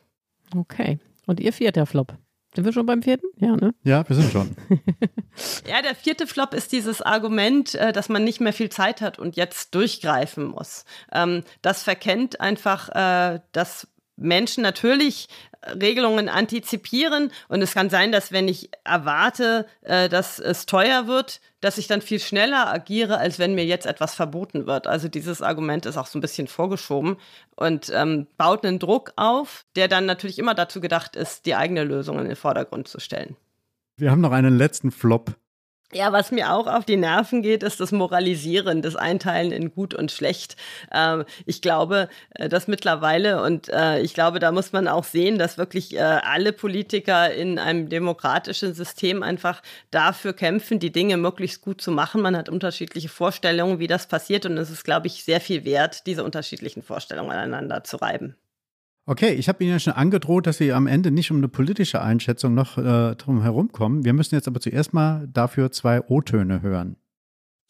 Okay. Und Ihr vierter Flop? Sind wir schon beim vierten? Ja, ne? Ja, wir sind schon. ja, der vierte Flop ist dieses Argument, äh, dass man nicht mehr viel Zeit hat und jetzt durchgreifen muss. Ähm, das verkennt einfach, äh, dass Menschen natürlich Regelungen antizipieren. Und es kann sein, dass wenn ich erwarte, äh, dass es teuer wird, dass ich dann viel schneller agiere, als wenn mir jetzt etwas verboten wird. Also dieses Argument ist auch so ein bisschen vorgeschoben und ähm, baut einen Druck auf, der dann natürlich immer dazu gedacht ist, die eigene Lösung in den Vordergrund zu stellen. Wir haben noch einen letzten Flop. Ja, was mir auch auf die Nerven geht, ist das Moralisieren, das Einteilen in gut und schlecht. Ähm, ich glaube, äh, dass mittlerweile, und äh, ich glaube, da muss man auch sehen, dass wirklich äh, alle Politiker in einem demokratischen System einfach dafür kämpfen, die Dinge möglichst gut zu machen. Man hat unterschiedliche Vorstellungen, wie das passiert, und es ist, glaube ich, sehr viel wert, diese unterschiedlichen Vorstellungen aneinander zu reiben. Okay, ich habe Ihnen ja schon angedroht, dass Sie am Ende nicht um eine politische Einschätzung noch äh, drum herumkommen. Wir müssen jetzt aber zuerst mal dafür zwei O-Töne hören.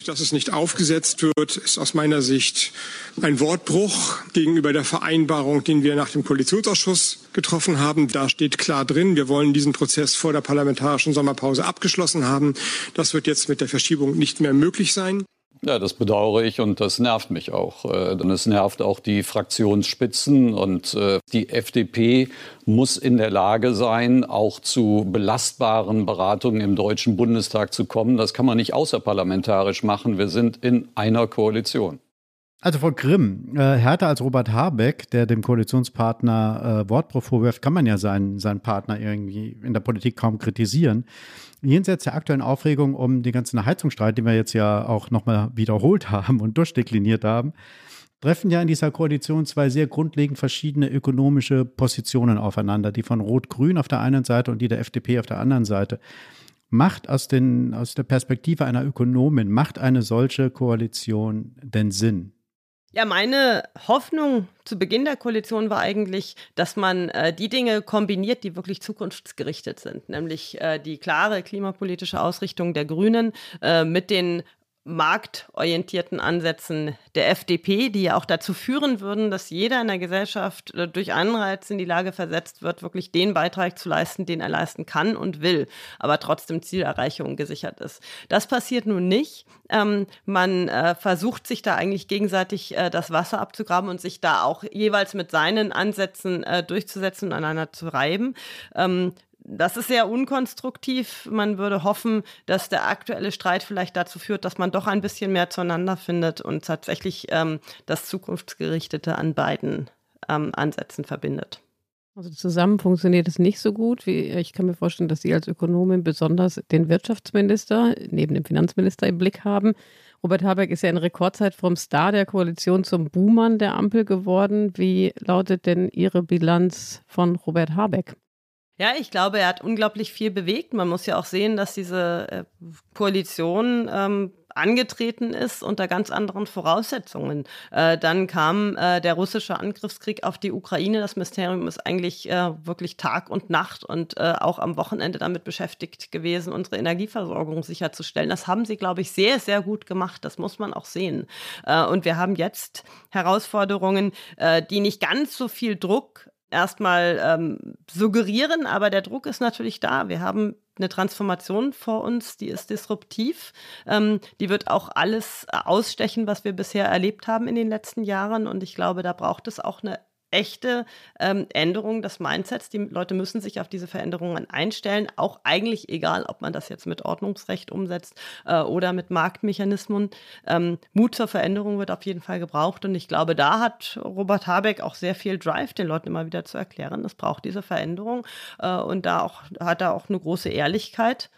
Dass es nicht aufgesetzt wird, ist aus meiner Sicht ein Wortbruch gegenüber der Vereinbarung, den wir nach dem Koalitionsausschuss getroffen haben. Da steht klar drin, wir wollen diesen Prozess vor der parlamentarischen Sommerpause abgeschlossen haben. Das wird jetzt mit der Verschiebung nicht mehr möglich sein. Ja, das bedauere ich und das nervt mich auch. Äh, denn es nervt auch die Fraktionsspitzen und äh, die FDP muss in der Lage sein, auch zu belastbaren Beratungen im Deutschen Bundestag zu kommen. Das kann man nicht außerparlamentarisch machen. Wir sind in einer Koalition. Also Frau Grimm, äh, härter als Robert Habeck, der dem Koalitionspartner äh, Wortbruch vorwirft, kann man ja seinen, seinen Partner irgendwie in der Politik kaum kritisieren. Jenseits der aktuellen Aufregung um den ganzen Heizungsstreit, den wir jetzt ja auch nochmal wiederholt haben und durchdekliniert haben, treffen ja in dieser Koalition zwei sehr grundlegend verschiedene ökonomische Positionen aufeinander, die von Rot-Grün auf der einen Seite und die der FDP auf der anderen Seite. Macht aus, den, aus der Perspektive einer Ökonomin, macht eine solche Koalition denn Sinn? Ja, meine Hoffnung zu Beginn der Koalition war eigentlich, dass man äh, die Dinge kombiniert, die wirklich zukunftsgerichtet sind, nämlich äh, die klare klimapolitische Ausrichtung der Grünen äh, mit den marktorientierten Ansätzen der FDP, die ja auch dazu führen würden, dass jeder in der Gesellschaft äh, durch Anreiz in die Lage versetzt wird, wirklich den Beitrag zu leisten, den er leisten kann und will, aber trotzdem Zielerreichung gesichert ist. Das passiert nun nicht. Ähm, man äh, versucht sich da eigentlich gegenseitig äh, das Wasser abzugraben und sich da auch jeweils mit seinen Ansätzen äh, durchzusetzen und aneinander zu reiben. Ähm, das ist sehr unkonstruktiv. Man würde hoffen, dass der aktuelle Streit vielleicht dazu führt, dass man doch ein bisschen mehr zueinander findet und tatsächlich ähm, das Zukunftsgerichtete an beiden ähm, Ansätzen verbindet. Also zusammen funktioniert es nicht so gut. Wie, ich kann mir vorstellen, dass Sie als Ökonomin besonders den Wirtschaftsminister neben dem Finanzminister im Blick haben. Robert Habeck ist ja in Rekordzeit vom Star der Koalition zum Buhmann der Ampel geworden. Wie lautet denn Ihre Bilanz von Robert Habeck? Ja, ich glaube, er hat unglaublich viel bewegt. Man muss ja auch sehen, dass diese äh, Koalition ähm, angetreten ist unter ganz anderen Voraussetzungen. Äh, dann kam äh, der russische Angriffskrieg auf die Ukraine. Das Ministerium ist eigentlich äh, wirklich Tag und Nacht und äh, auch am Wochenende damit beschäftigt gewesen, unsere Energieversorgung sicherzustellen. Das haben sie, glaube ich, sehr, sehr gut gemacht. Das muss man auch sehen. Äh, und wir haben jetzt Herausforderungen, die nicht ganz so viel Druck erstmal ähm, suggerieren, aber der Druck ist natürlich da. Wir haben eine Transformation vor uns, die ist disruptiv. Ähm, die wird auch alles ausstechen, was wir bisher erlebt haben in den letzten Jahren. Und ich glaube, da braucht es auch eine echte ähm, Änderung des Mindsets. Die Leute müssen sich auf diese Veränderungen einstellen, auch eigentlich egal, ob man das jetzt mit Ordnungsrecht umsetzt äh, oder mit Marktmechanismen. Ähm, Mut zur Veränderung wird auf jeden Fall gebraucht und ich glaube, da hat Robert Habeck auch sehr viel Drive, den Leuten immer wieder zu erklären, es braucht diese Veränderung äh, und da auch, hat er auch eine große Ehrlichkeit.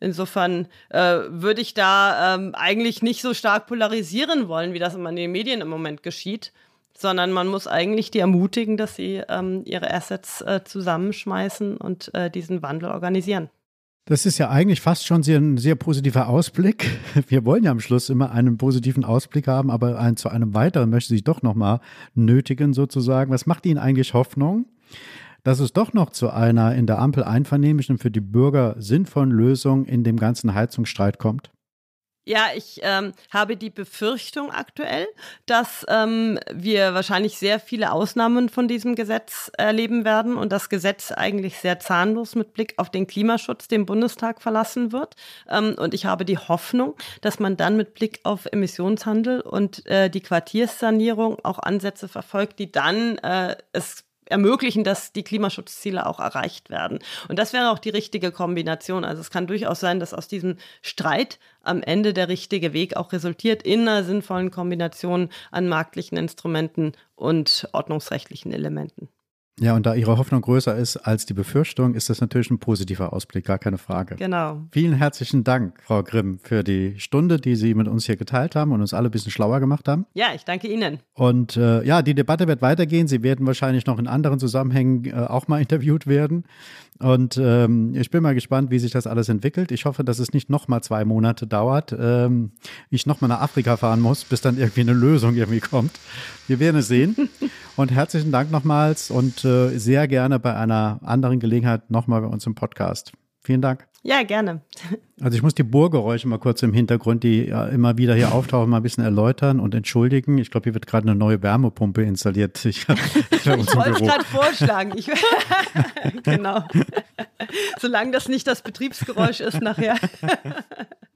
Insofern äh, würde ich da ähm, eigentlich nicht so stark polarisieren wollen, wie das immer in den Medien im Moment geschieht, sondern man muss eigentlich die ermutigen, dass sie ähm, ihre Assets äh, zusammenschmeißen und äh, diesen Wandel organisieren. Das ist ja eigentlich fast schon sehr, ein sehr positiver Ausblick. Wir wollen ja am Schluss immer einen positiven Ausblick haben, aber ein, zu einem weiteren möchte ich doch nochmal nötigen sozusagen. Was macht Ihnen eigentlich Hoffnung, dass es doch noch zu einer in der Ampel einvernehmlichen für die Bürger sinnvollen Lösung in dem ganzen Heizungsstreit kommt? Ja, ich ähm, habe die Befürchtung aktuell, dass ähm, wir wahrscheinlich sehr viele Ausnahmen von diesem Gesetz erleben werden und das Gesetz eigentlich sehr zahnlos mit Blick auf den Klimaschutz den Bundestag verlassen wird. Ähm, und ich habe die Hoffnung, dass man dann mit Blick auf Emissionshandel und äh, die Quartierssanierung auch Ansätze verfolgt, die dann äh, es ermöglichen, dass die Klimaschutzziele auch erreicht werden. Und das wäre auch die richtige Kombination. Also es kann durchaus sein, dass aus diesem Streit am Ende der richtige Weg auch resultiert in einer sinnvollen Kombination an marktlichen Instrumenten und ordnungsrechtlichen Elementen. Ja, und da Ihre Hoffnung größer ist als die Befürchtung, ist das natürlich ein positiver Ausblick, gar keine Frage. Genau. Vielen herzlichen Dank, Frau Grimm, für die Stunde, die Sie mit uns hier geteilt haben und uns alle ein bisschen schlauer gemacht haben. Ja, ich danke Ihnen. Und äh, ja, die Debatte wird weitergehen. Sie werden wahrscheinlich noch in anderen Zusammenhängen äh, auch mal interviewt werden. Und ähm, ich bin mal gespannt, wie sich das alles entwickelt. Ich hoffe, dass es nicht noch mal zwei Monate dauert. Ähm, ich noch mal nach Afrika fahren muss, bis dann irgendwie eine Lösung irgendwie kommt. Wir werden es sehen. Und herzlichen Dank nochmals und äh, sehr gerne bei einer anderen Gelegenheit nochmal bei uns im Podcast. Vielen Dank. Ja, gerne. Also ich muss die Bohrgeräusche mal kurz im Hintergrund, die ja immer wieder hier auftauchen, mal ein bisschen erläutern und entschuldigen. Ich glaube, hier wird gerade eine neue Wärmepumpe installiert. Ich, ich wollte es gerade vorschlagen. Ich, genau. Solange das nicht das Betriebsgeräusch ist nachher.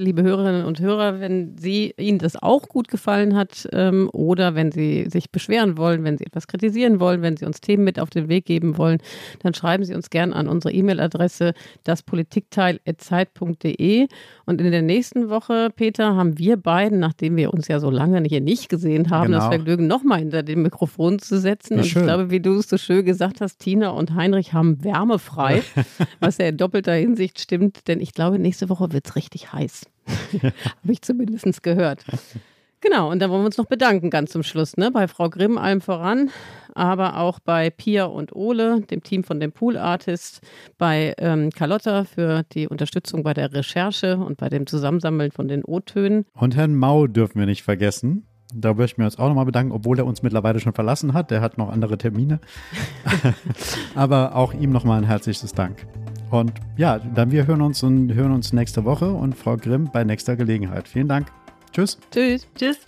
liebe Hörerinnen und Hörer, wenn Sie Ihnen das auch gut gefallen hat ähm, oder wenn Sie sich beschweren wollen, wenn Sie etwas kritisieren wollen, wenn Sie uns Themen mit auf den Weg geben wollen, dann schreiben Sie uns gern an unsere E-Mail-Adresse daspolitikteil.zeit.de. Und in der nächsten Woche, Peter, haben wir beiden, nachdem wir uns ja so lange hier nicht gesehen haben, genau. das Vergnügen, nochmal hinter dem Mikrofon zu setzen. und schön. ich glaube, wie du es so schön gesagt hast, Tina und Heinrich haben wärmefrei, was ja in doppelter Hinsicht stimmt, denn ich glaube, nächste Woche wird es richtig heiß. Habe ich zumindest gehört. Genau, und da wollen wir uns noch bedanken ganz zum Schluss, ne? Bei Frau Grimm allem voran, aber auch bei Pia und Ole, dem Team von dem Pool Artist, bei ähm, Carlotta für die Unterstützung bei der Recherche und bei dem Zusammensammeln von den O-Tönen. Und Herrn Mau dürfen wir nicht vergessen. Da möchten wir uns auch nochmal bedanken, obwohl er uns mittlerweile schon verlassen hat. Der hat noch andere Termine. aber auch ihm nochmal ein herzliches Dank. Und ja, dann wir hören uns und hören uns nächste Woche und Frau Grimm bei nächster Gelegenheit. Vielen Dank. Tschüss. Tschüss. Tschüss.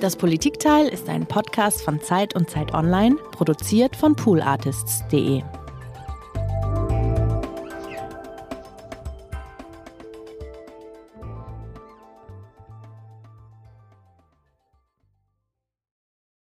Das Politikteil ist ein Podcast von Zeit und Zeit Online, produziert von poolartists.de.